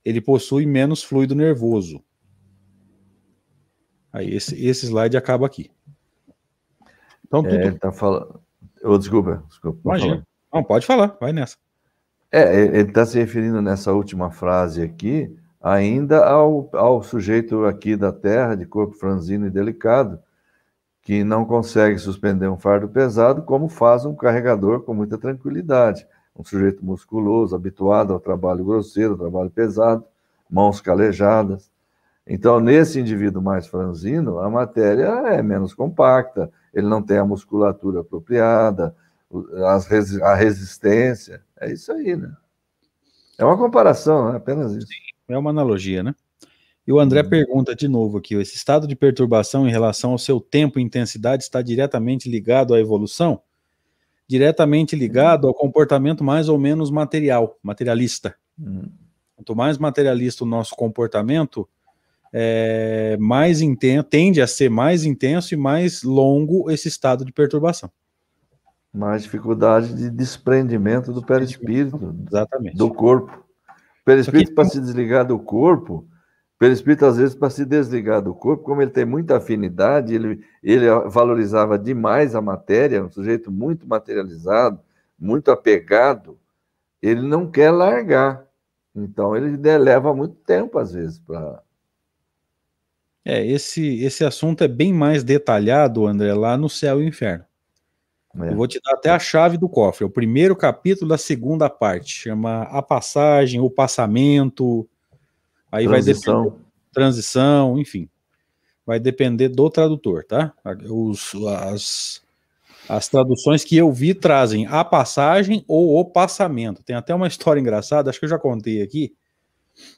Ele possui menos fluido nervoso. Aí esse, esse slide acaba aqui. Então, tudo... É, ele está falando. Oh, desculpa, desculpa. Imagina. Não, pode falar, vai nessa. É, ele está se referindo nessa última frase aqui, ainda ao, ao sujeito aqui da Terra, de corpo franzino e delicado, que não consegue suspender um fardo pesado, como faz um carregador com muita tranquilidade. Um sujeito musculoso, habituado ao trabalho grosseiro, ao trabalho pesado, mãos calejadas. Então, nesse indivíduo mais franzino, a matéria é menos compacta, ele não tem a musculatura apropriada, a resistência. É isso aí, né? É uma comparação, é apenas isso. É uma analogia, né? E o André uhum. pergunta de novo aqui: esse estado de perturbação em relação ao seu tempo e intensidade está diretamente ligado à evolução? Diretamente ligado ao comportamento mais ou menos material, materialista. Uhum. Quanto mais materialista o nosso comportamento, é, mais intenso, tende a ser mais intenso e mais longo esse estado de perturbação. Mais dificuldade de desprendimento do perispírito, Exatamente. do corpo. O perispírito, para se desligar do corpo, perispírito, às vezes, para se desligar do corpo, como ele tem muita afinidade, ele, ele valorizava demais a matéria, um sujeito muito materializado, muito apegado, ele não quer largar. Então, ele leva muito tempo, às vezes, para é, esse, esse assunto é bem mais detalhado, André, lá no Céu e Inferno. É. Eu vou te dar até a chave do cofre. É o primeiro capítulo da segunda parte. Chama A Passagem, o Passamento. Aí transição. vai depender. Transição, enfim. Vai depender do tradutor, tá? Os, as, as traduções que eu vi trazem a passagem ou o passamento. Tem até uma história engraçada, acho que eu já contei aqui,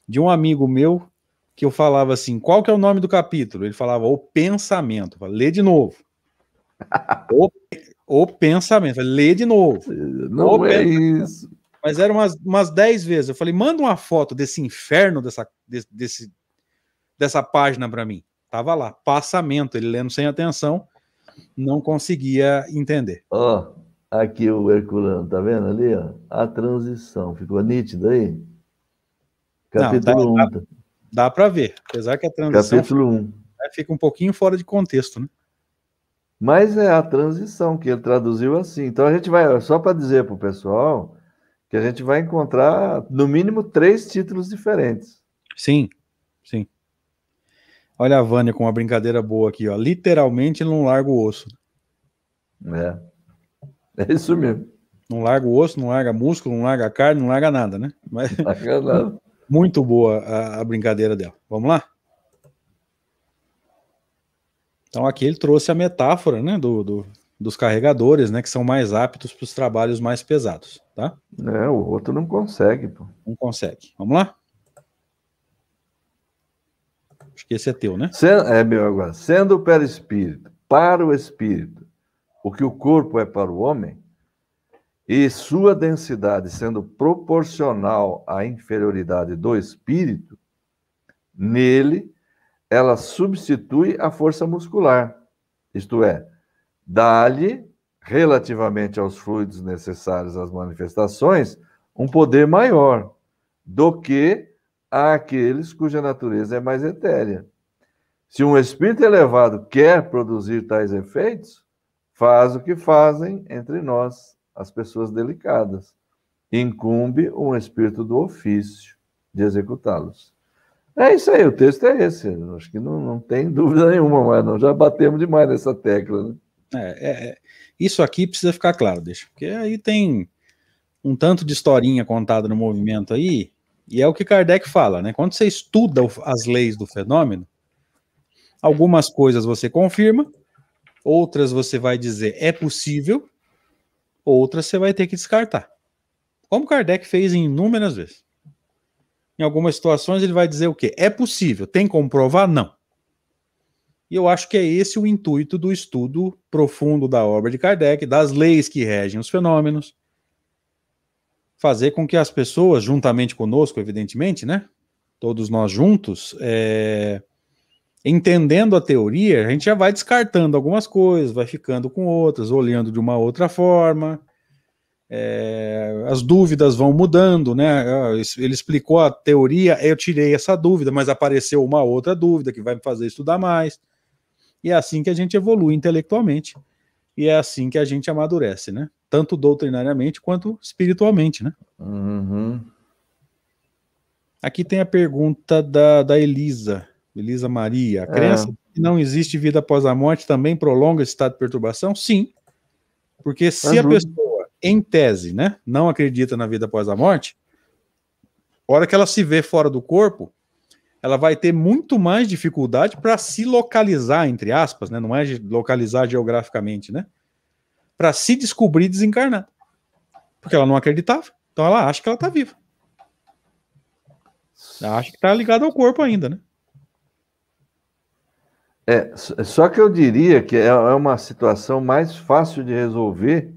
de um amigo meu que eu falava assim, qual que é o nome do capítulo? Ele falava o pensamento. Falei, lê de novo. o, o pensamento. Falei, lê de novo. Não o é isso. Mas era umas, umas dez vezes. Eu falei, manda uma foto desse inferno, dessa, desse, dessa página para mim. Tava lá, passamento. Ele lendo sem atenção, não conseguia entender. Ó, oh, aqui o Herculano, tá vendo ali? Ó? A transição. Ficou nítido aí? Capítulo 1. Um. Dá para ver, apesar que a transição Capítulo 1. Né, fica um pouquinho fora de contexto, né? Mas é a transição que ele traduziu assim. Então a gente vai, só para dizer para o pessoal, que a gente vai encontrar no mínimo três títulos diferentes. Sim, sim. Olha a Vânia com uma brincadeira boa aqui, ó. Literalmente não larga o osso. É. É isso mesmo. Não larga o osso, não larga músculo, não larga carne, não larga nada, né? Mas... Larga nada. Muito boa a, a brincadeira dela. Vamos lá? Então aqui ele trouxe a metáfora, né, do, do, dos carregadores, né, que são mais aptos para os trabalhos mais pesados, tá? É, o outro não consegue, pô. Não consegue. Vamos lá? Acho que esse é teu, né? é meu agora. Sendo o perispírito para o espírito o que o corpo é para o homem, e sua densidade sendo proporcional à inferioridade do espírito, nele ela substitui a força muscular, isto é, dá-lhe, relativamente aos fluidos necessários às manifestações, um poder maior do que aqueles cuja natureza é mais etérea. Se um espírito elevado quer produzir tais efeitos, faz o que fazem entre nós as pessoas delicadas. Incumbe um espírito do ofício de executá-los. É isso aí, o texto é esse. Acho que não, não tem dúvida nenhuma, mas nós já batemos demais nessa tecla. Né? É, é, isso aqui precisa ficar claro, deixa, porque aí tem um tanto de historinha contada no movimento aí, e é o que Kardec fala, né? Quando você estuda as leis do fenômeno, algumas coisas você confirma, outras você vai dizer é possível, outras você vai ter que descartar. Como Kardec fez inúmeras vezes. Em algumas situações ele vai dizer o quê? É possível, tem como provar? Não. E eu acho que é esse o intuito do estudo profundo da obra de Kardec, das leis que regem os fenômenos, fazer com que as pessoas, juntamente conosco, evidentemente, né? Todos nós juntos, é, entendendo a teoria, a gente já vai descartando algumas coisas, vai ficando com outras, olhando de uma outra forma. É, as dúvidas vão mudando, né? Ele explicou a teoria, eu tirei essa dúvida, mas apareceu uma outra dúvida que vai me fazer estudar mais. E é assim que a gente evolui intelectualmente. E é assim que a gente amadurece, né? Tanto doutrinariamente quanto espiritualmente, né? Uhum. Aqui tem a pergunta da, da Elisa. Elisa Maria, a crença é. que não existe vida após a morte também prolonga esse estado de perturbação? Sim. Porque se uhum. a pessoa, em tese, né, não acredita na vida após a morte, a hora que ela se vê fora do corpo, ela vai ter muito mais dificuldade para se localizar, entre aspas, né? Não é localizar geograficamente, né? Para se descobrir desencarnada. Porque ela não acreditava. Então ela acha que ela está viva. Ela acha que está ligada ao corpo ainda, né? É, só que eu diria que é, é uma situação mais fácil de resolver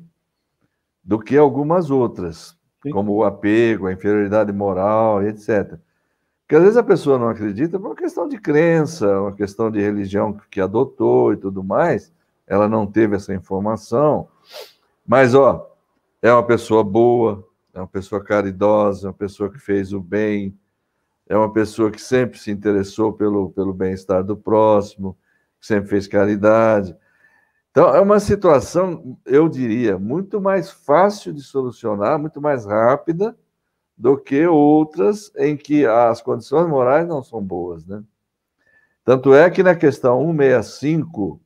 do que algumas outras, Sim. como o apego, a inferioridade moral, etc. Porque às vezes a pessoa não acredita por uma questão de crença, uma questão de religião que adotou e tudo mais, ela não teve essa informação. Mas, ó, é uma pessoa boa, é uma pessoa caridosa, uma pessoa que fez o bem, é uma pessoa que sempre se interessou pelo, pelo bem-estar do próximo, que sempre fez caridade. Então, é uma situação, eu diria, muito mais fácil de solucionar, muito mais rápida do que outras em que as condições morais não são boas, né? Tanto é que na questão 165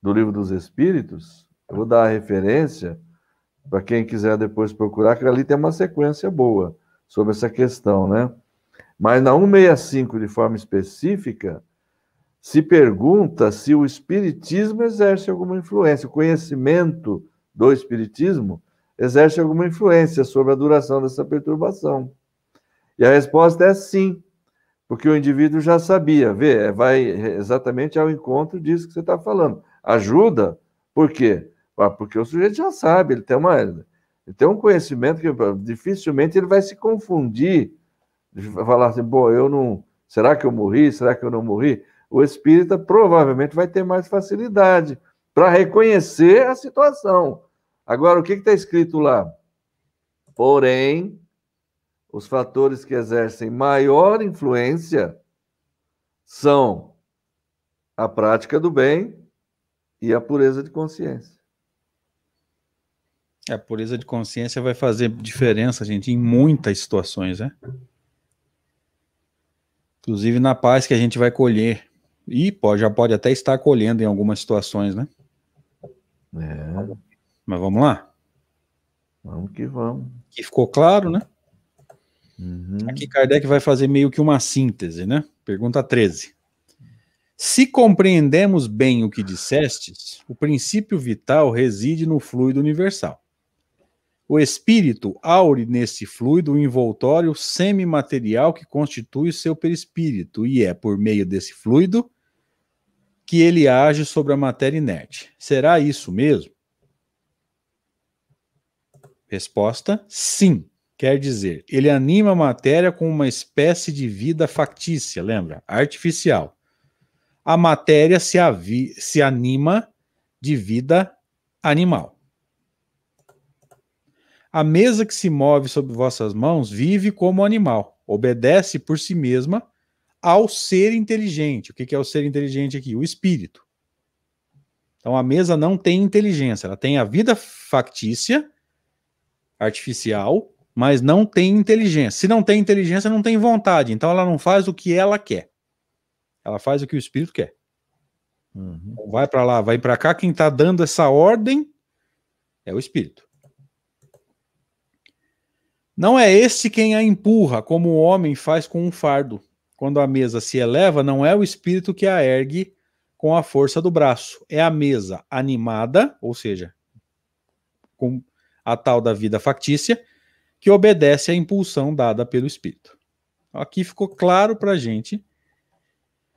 do Livro dos Espíritos, eu vou dar a referência para quem quiser depois procurar, que ali tem uma sequência boa sobre essa questão, né? Mas na 165, de forma específica, se pergunta se o Espiritismo exerce alguma influência, o conhecimento do Espiritismo exerce alguma influência sobre a duração dessa perturbação. E a resposta é sim, porque o indivíduo já sabia, vê, é, vai exatamente ao encontro disso que você está falando. Ajuda, por quê? Ah, porque o sujeito já sabe, ele tem, uma, ele tem um conhecimento que dificilmente ele vai se confundir, falar assim, bom, eu não. Será que eu morri? Será que eu não morri? o espírita provavelmente vai ter mais facilidade para reconhecer a situação. Agora, o que está escrito lá? Porém, os fatores que exercem maior influência são a prática do bem e a pureza de consciência. A pureza de consciência vai fazer diferença, gente, em muitas situações, né? Inclusive na paz que a gente vai colher e pode, já pode até estar colhendo em algumas situações, né? É. Mas vamos lá? Vamos que vamos. Que ficou claro, né? Uhum. Aqui Kardec vai fazer meio que uma síntese, né? Pergunta 13. Se compreendemos bem o que dissestes, o princípio vital reside no fluido universal. O espírito aure nesse fluido envoltório semimaterial que constitui o seu perispírito, e é por meio desse fluido que ele age sobre a matéria inerte. Será isso mesmo? Resposta: sim. Quer dizer, ele anima a matéria com uma espécie de vida factícia, lembra? Artificial. A matéria se, avi se anima de vida animal. A mesa que se move sob vossas mãos vive como animal, obedece por si mesma ao ser inteligente. O que é o ser inteligente aqui? O espírito. Então a mesa não tem inteligência, ela tem a vida factícia, artificial, mas não tem inteligência. Se não tem inteligência, não tem vontade. Então ela não faz o que ela quer. Ela faz o que o espírito quer. Uhum. Então, vai para lá, vai para cá. Quem está dando essa ordem é o espírito. Não é este quem a empurra, como o homem faz com um fardo quando a mesa se eleva, não é o espírito que a ergue com a força do braço, é a mesa animada, ou seja, com a tal da vida factícia, que obedece à impulsão dada pelo espírito. Aqui ficou claro para a gente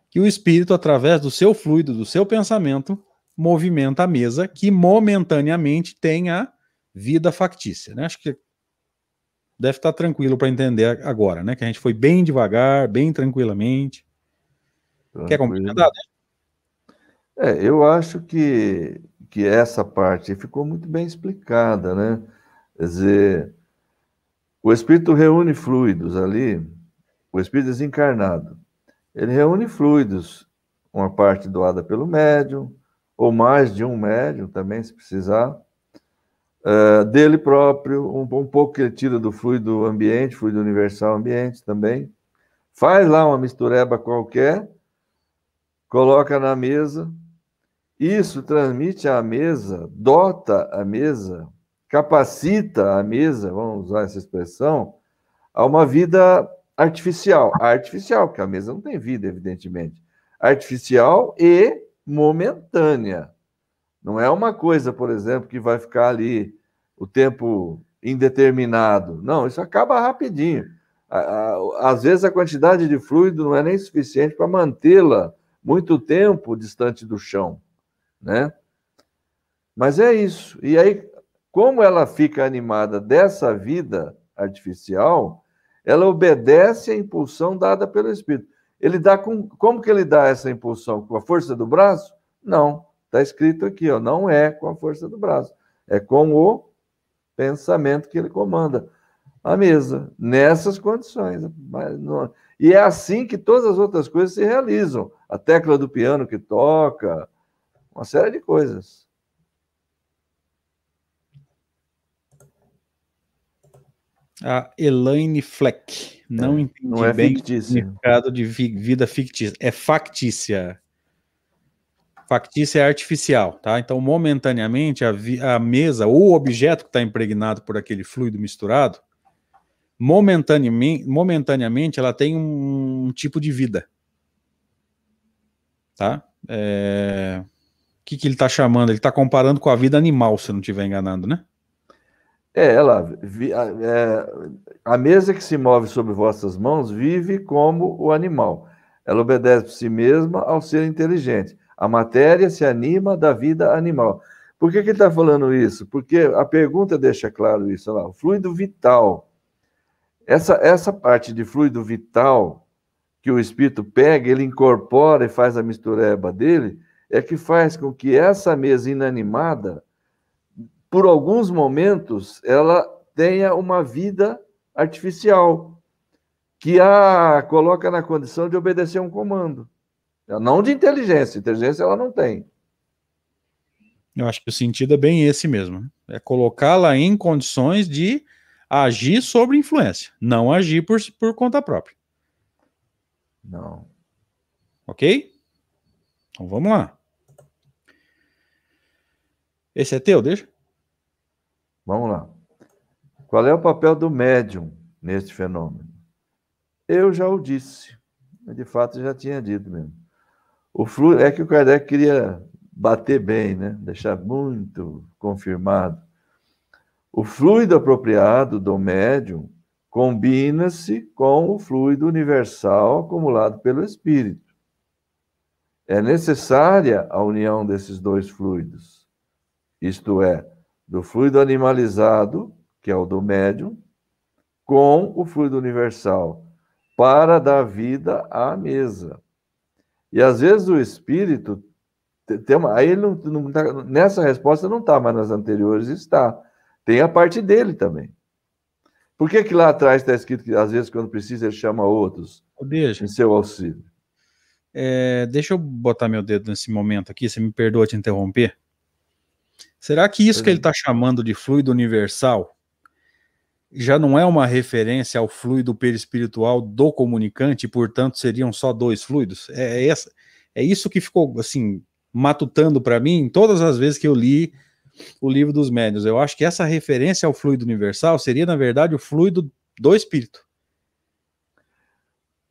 que o espírito, através do seu fluido, do seu pensamento, movimenta a mesa que momentaneamente tem a vida factícia. Né? Acho que deve estar tranquilo para entender agora, né? Que a gente foi bem devagar, bem tranquilamente. Tranquilo. Quer complementar? É, eu acho que, que essa parte ficou muito bem explicada, né? Quer dizer, o espírito reúne fluidos ali, o espírito desencarnado, ele reúne fluidos, uma parte doada pelo médium, ou mais de um médium também, se precisar, uh, dele próprio, um, um pouco que ele tira do fluido ambiente, fluido universal ambiente também, faz lá uma mistureba qualquer, coloca na mesa, isso transmite à mesa, dota a mesa, capacita a mesa, vamos usar essa expressão, a uma vida artificial. Artificial, porque a mesa não tem vida, evidentemente. Artificial e momentânea. Não é uma coisa, por exemplo, que vai ficar ali o tempo indeterminado. Não, isso acaba rapidinho. Às vezes a quantidade de fluido não é nem suficiente para mantê-la muito tempo distante do chão, né? Mas é isso. E aí, como ela fica animada dessa vida artificial, ela obedece à impulsão dada pelo Espírito. Ele dá com, como que ele dá essa impulsão? Com a força do braço? Não. Está escrito aqui, ó, não é com a força do braço. É com o pensamento que ele comanda a mesa, nessas condições. Não... E é assim que todas as outras coisas se realizam. A tecla do piano que toca, uma série de coisas. A Elaine Fleck. Não é, entendi não é bem fictícia. o significado de vida fictícia. É factícia. Factícia é artificial, tá? Então, momentaneamente, a, a mesa ou o objeto que está impregnado por aquele fluido misturado, momentaneamente, momentaneamente ela tem um, um tipo de vida. Tá? É... Que, que ele está chamando? Ele está comparando com a vida animal, se não estiver enganando, né? É, ela, é, a mesa que se move sobre vossas mãos vive como o animal. Ela obedece por si mesma ao ser inteligente. A matéria se anima da vida animal. Por que, que ele está falando isso? Porque a pergunta deixa claro isso. Lá, o fluido vital. Essa, essa parte de fluido vital que o espírito pega, ele incorpora e faz a mistureba dele, é que faz com que essa mesa inanimada por alguns momentos, ela tenha uma vida artificial, que a coloca na condição de obedecer um comando. Não de inteligência, inteligência ela não tem. Eu acho que o sentido é bem esse mesmo. Né? É colocá-la em condições de agir sobre influência, não agir por, por conta própria. Não. Ok? Então vamos lá. Esse é teu, deixa? Vamos lá. Qual é o papel do médium neste fenômeno? Eu já o disse. De fato, já tinha dito mesmo. O é que o Kardec queria bater bem, né? deixar muito confirmado. O fluido apropriado do médium combina-se com o fluido universal acumulado pelo espírito. É necessária a união desses dois fluidos, isto é, do fluido animalizado, que é o do médium, com o fluido universal, para dar vida à mesa. E às vezes o espírito tem uma, aí não, não tá, nessa resposta não está, mas nas anteriores está. Tem a parte dele também. Por que, que lá atrás está escrito que às vezes, quando precisa, ele chama outros deixa. em seu auxílio? É, deixa eu botar meu dedo nesse momento aqui, você me perdoa te interromper. Será que isso que ele está chamando de fluido universal já não é uma referência ao fluido perispiritual do comunicante, e, portanto seriam só dois fluidos? É, é, essa, é isso que ficou assim matutando para mim todas as vezes que eu li o livro dos médios. Eu acho que essa referência ao fluido universal seria, na verdade, o fluido do espírito.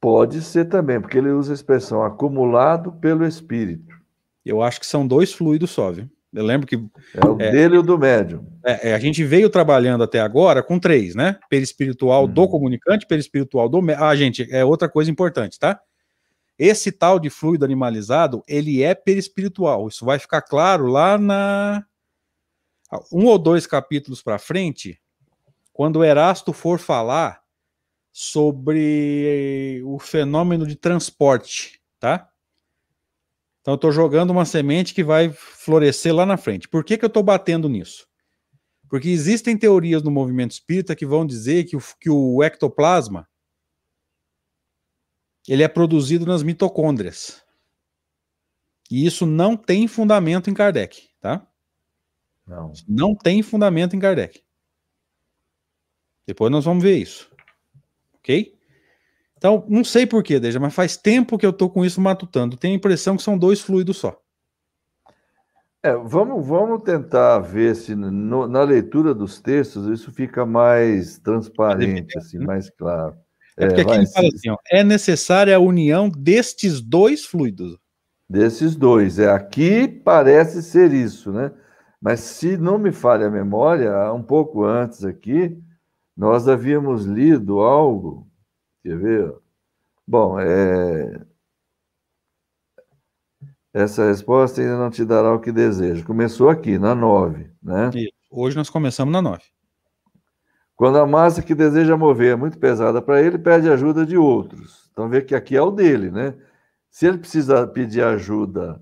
Pode ser também, porque ele usa a expressão acumulado pelo espírito. Eu acho que são dois fluidos só, viu? Eu lembro que. É o é, dele e o do médium. É, é, a gente veio trabalhando até agora com três, né? Perispiritual hum. do comunicante, perispiritual do. Ah, gente, é outra coisa importante, tá? Esse tal de fluido animalizado, ele é perispiritual. Isso vai ficar claro lá na. Um ou dois capítulos para frente, quando o Erasto for falar sobre o fenômeno de transporte, tá? Então eu estou jogando uma semente que vai florescer lá na frente. Por que, que eu estou batendo nisso? Porque existem teorias no movimento espírita que vão dizer que o, que o ectoplasma ele é produzido nas mitocôndrias. E isso não tem fundamento em Kardec, tá? Não. Não tem fundamento em Kardec. Depois nós vamos ver isso. Ok? Então, não sei porquê, Deja, mas faz tempo que eu estou com isso matutando. Tenho a impressão que são dois fluidos só. É, vamos, vamos tentar ver se no, na leitura dos textos isso fica mais transparente, assim, né? mais claro. É, porque aqui ele fala assim: ó, é necessária a união destes dois fluidos. Desses dois. É, aqui parece ser isso, né? Mas se não me falha a memória, um pouco antes aqui, nós havíamos lido algo Quer ver? Bom, é... essa resposta ainda não te dará o que deseja. Começou aqui, na 9, né? Hoje nós começamos na 9. Quando a massa que deseja mover é muito pesada para ele, pede ajuda de outros. Então vê que aqui é o dele, né? Se ele precisa pedir ajuda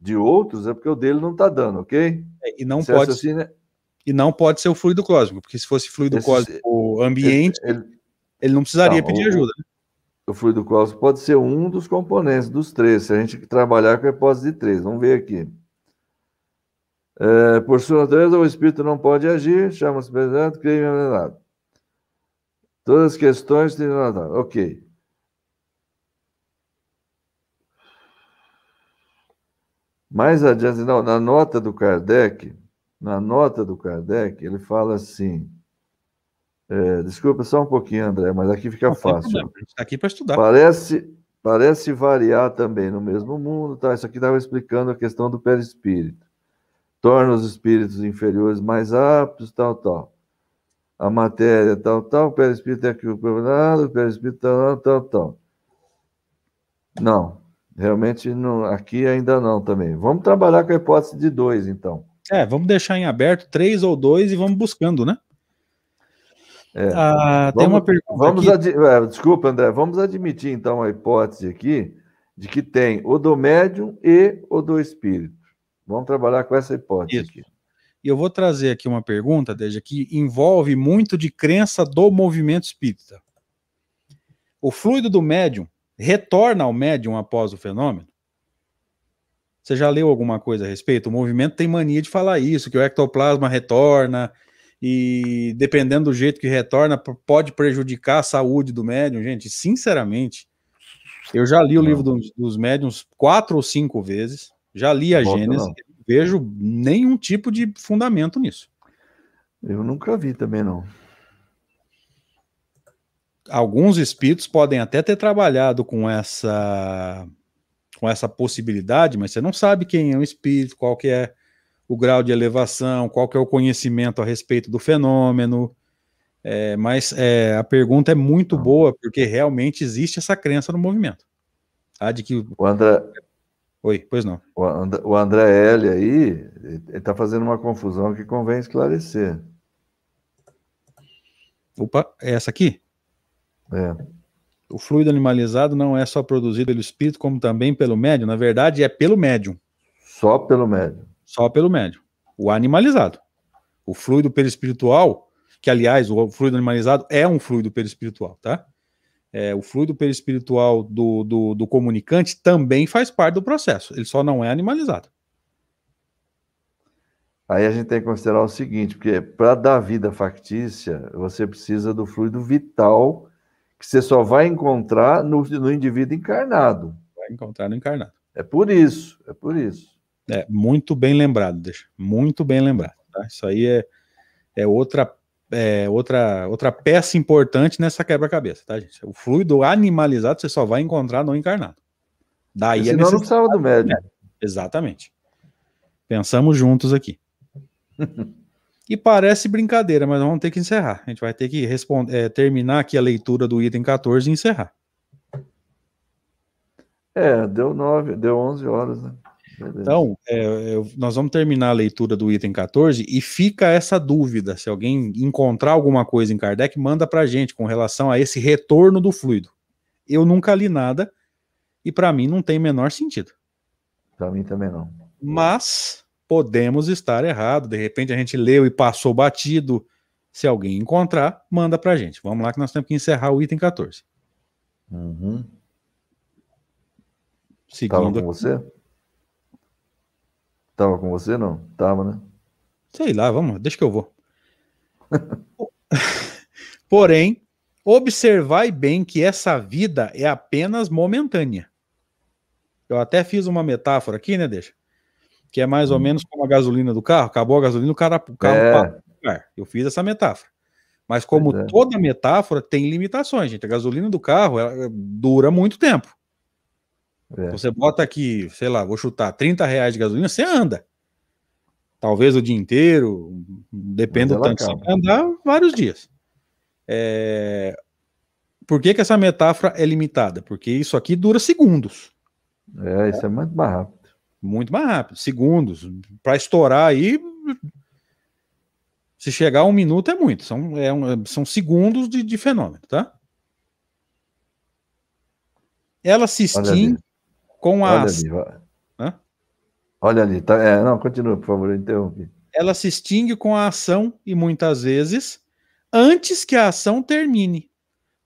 de outros, é porque o dele não está dando, ok? É, e não pode assim, né? e não pode ser o fluido cósmico, porque se fosse fluido Esse, cósmico ambiente, ele, ele, ele não precisaria não, pedir o, ajuda. Né? O fluido cósmico pode ser um dos componentes dos três, se a gente trabalhar com a hipótese de três. Vamos ver aqui. É, por sua natureza, o espírito não pode agir, chama-se presidente, crime envenenado. Todas as questões têm Ok. Mais adiante, não, na nota do Kardec, na nota do Kardec, ele fala assim. É, desculpa só um pouquinho, André, mas aqui fica não, fácil. Está aqui para estudar. Parece, parece variar também no mesmo mundo, tá? Isso aqui estava explicando a questão do perispírito torna os espíritos inferiores mais aptos, tal, tal. A matéria, tal, tal, o perispírito é aquilo nada, o perispírito tal, tal, tal. Não, realmente não, aqui ainda não também. Vamos trabalhar com a hipótese de dois, então. É, vamos deixar em aberto três ou dois e vamos buscando, né? É. Ah, vamos, tem uma pergunta. Vamos aqui. É, desculpa, André, vamos admitir então a hipótese aqui de que tem o do médium e o do espírito. Vamos trabalhar com essa hipótese Isso. aqui. E eu vou trazer aqui uma pergunta, desde que envolve muito de crença do movimento espírita. O fluido do médium retorna ao médium após o fenômeno? Você já leu alguma coisa a respeito? O movimento tem mania de falar isso, que o ectoplasma retorna e dependendo do jeito que retorna, pode prejudicar a saúde do médium. Gente, sinceramente, eu já li o livro dos, dos médiums quatro ou cinco vezes. Já li a Gênesis, não vejo nenhum tipo de fundamento nisso. Eu nunca vi também, não. Alguns espíritos podem até ter trabalhado com essa com essa possibilidade, mas você não sabe quem é o espírito, qual que é o grau de elevação, qual que é o conhecimento a respeito do fenômeno. É, mas é, a pergunta é muito boa, porque realmente existe essa crença no movimento. Tá? De que o André, Oi, pois não. O André, o André L aí, está fazendo uma confusão que convém esclarecer. Opa, é essa aqui? É. O fluido animalizado não é só produzido pelo espírito, como também pelo médium. Na verdade, é pelo médium. Só pelo médium. Só pelo médium. O animalizado. O fluido perispiritual, que aliás, o fluido animalizado é um fluido perispiritual, tá? é, o fluido perispiritual do, do, do comunicante também faz parte do processo, ele só não é animalizado. Aí a gente tem que considerar o seguinte, porque para dar vida factícia, você precisa do fluido vital que você só vai encontrar no, no indivíduo encarnado. Vai encontrar no encarnado. É por isso, é por isso. É, muito bem lembrado, deixa. Muito bem lembrado. Tá? Isso aí é, é outra é, outra, outra peça importante nessa quebra-cabeça, tá, gente? O fluido animalizado você só vai encontrar no encarnado. Daí Senão não precisava do médico. Exatamente. Pensamos juntos aqui. e parece brincadeira, mas vamos ter que encerrar. A gente vai ter que responder, é, terminar aqui a leitura do item 14 e encerrar. É, deu nove, deu 11 horas, né? Então, é, eu, nós vamos terminar a leitura do item 14 e fica essa dúvida. Se alguém encontrar alguma coisa em Kardec, manda para gente com relação a esse retorno do fluido. Eu nunca li nada e para mim não tem menor sentido. Para mim também não. Mas podemos estar errado. De repente a gente leu e passou batido. Se alguém encontrar, manda para gente. Vamos lá que nós temos que encerrar o item 14. Uhum. Seguindo. Tava com você? Tava com você, não? Tava, né? Sei lá, vamos, deixa que eu vou. Porém, observai bem que essa vida é apenas momentânea. Eu até fiz uma metáfora aqui, né, deixa? Que é mais ou hum. menos como a gasolina do carro. Acabou a gasolina, o, cara, o carro é. Eu fiz essa metáfora. Mas como é. toda metáfora tem limitações, gente. A gasolina do carro dura muito tempo. É. Você bota aqui, sei lá, vou chutar 30 reais de gasolina, você anda. Talvez o dia inteiro, depende do tanto. Você vai andar vários dias. É... Por que, que essa metáfora é limitada? Porque isso aqui dura segundos. É, isso é muito mais rápido. Muito mais rápido, segundos. Para estourar aí, se chegar a um minuto é muito, são, é um, são segundos de, de, fenômeno, tá? Ela se extingue com a. Olha ali, Hã? Olha ali, tá, é, não, continua, por favor, eu interrompi. Ela se extingue com a ação e muitas vezes antes que a ação termine.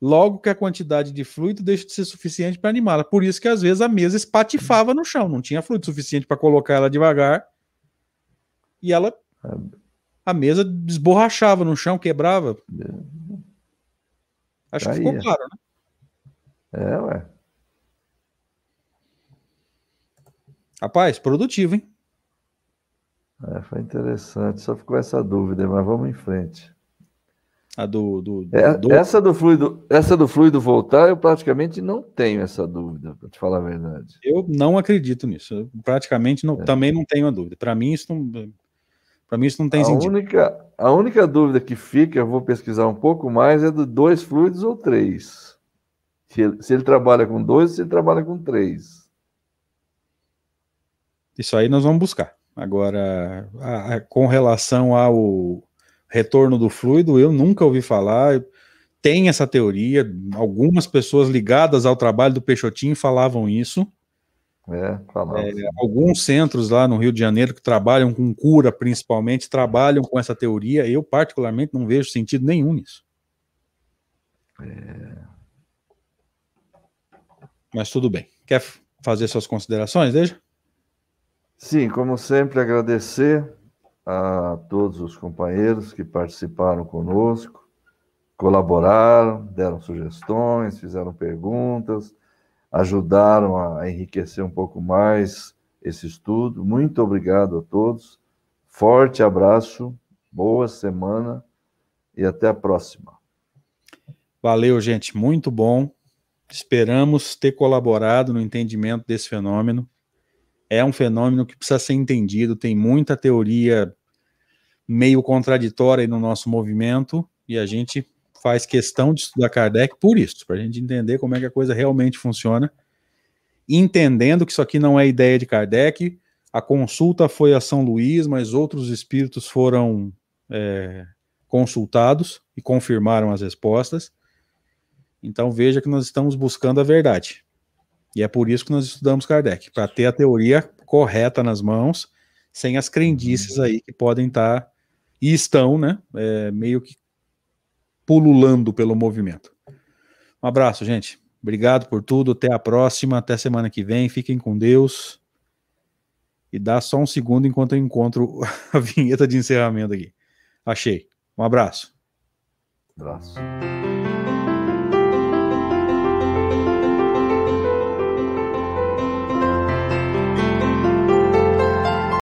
Logo que a quantidade de fluido deixa de ser suficiente para animá-la. Por isso que às vezes a mesa espatifava no chão, não tinha fluido suficiente para colocar ela devagar. E ela é a mesa desborrachava no chão, quebrava. Acho Aí, que ficou claro, né? É, ué. Rapaz, produtivo, hein? É, foi interessante. Só ficou essa dúvida, mas vamos em frente. A do, do, é, do... Essa do fluido, essa do fluido voltar, eu praticamente não tenho essa dúvida, para te falar a verdade. Eu não acredito nisso. Eu praticamente não, é. também não tenho a dúvida. Para mim, isso não, para mim isso não tem a sentido. Única, a única dúvida que fica, eu vou pesquisar um pouco mais, é do dois fluidos ou três. Se ele, se ele trabalha com dois, se ele trabalha com três. Isso aí nós vamos buscar. Agora, a, a, com relação ao retorno do fluido, eu nunca ouvi falar. Tem essa teoria, algumas pessoas ligadas ao trabalho do Peixotinho falavam isso. É, é, alguns centros lá no Rio de Janeiro que trabalham com cura, principalmente, trabalham com essa teoria. Eu, particularmente, não vejo sentido nenhum nisso. É... Mas tudo bem. Quer fazer suas considerações, Deja? Sim, como sempre, agradecer a todos os companheiros que participaram conosco, colaboraram, deram sugestões, fizeram perguntas ajudaram a enriquecer um pouco mais esse estudo. Muito obrigado a todos. Forte abraço, boa semana e até a próxima. Valeu, gente, muito bom. Esperamos ter colaborado no entendimento desse fenômeno. É um fenômeno que precisa ser entendido, tem muita teoria meio contraditória no nosso movimento e a gente faz questão de estudar Kardec por isso, para a gente entender como é que a coisa realmente funciona, entendendo que isso aqui não é ideia de Kardec, a consulta foi a São Luís, mas outros espíritos foram é, consultados e confirmaram as respostas. Então veja que nós estamos buscando a verdade. E é por isso que nós estudamos Kardec, para ter a teoria correta nas mãos, sem as crendices aí que podem estar tá, e estão, né, é, meio que pululando pelo movimento. Um abraço, gente. Obrigado por tudo. Até a próxima. Até semana que vem. Fiquem com Deus. E dá só um segundo enquanto eu encontro a vinheta de encerramento aqui. Achei. Um abraço. abraço.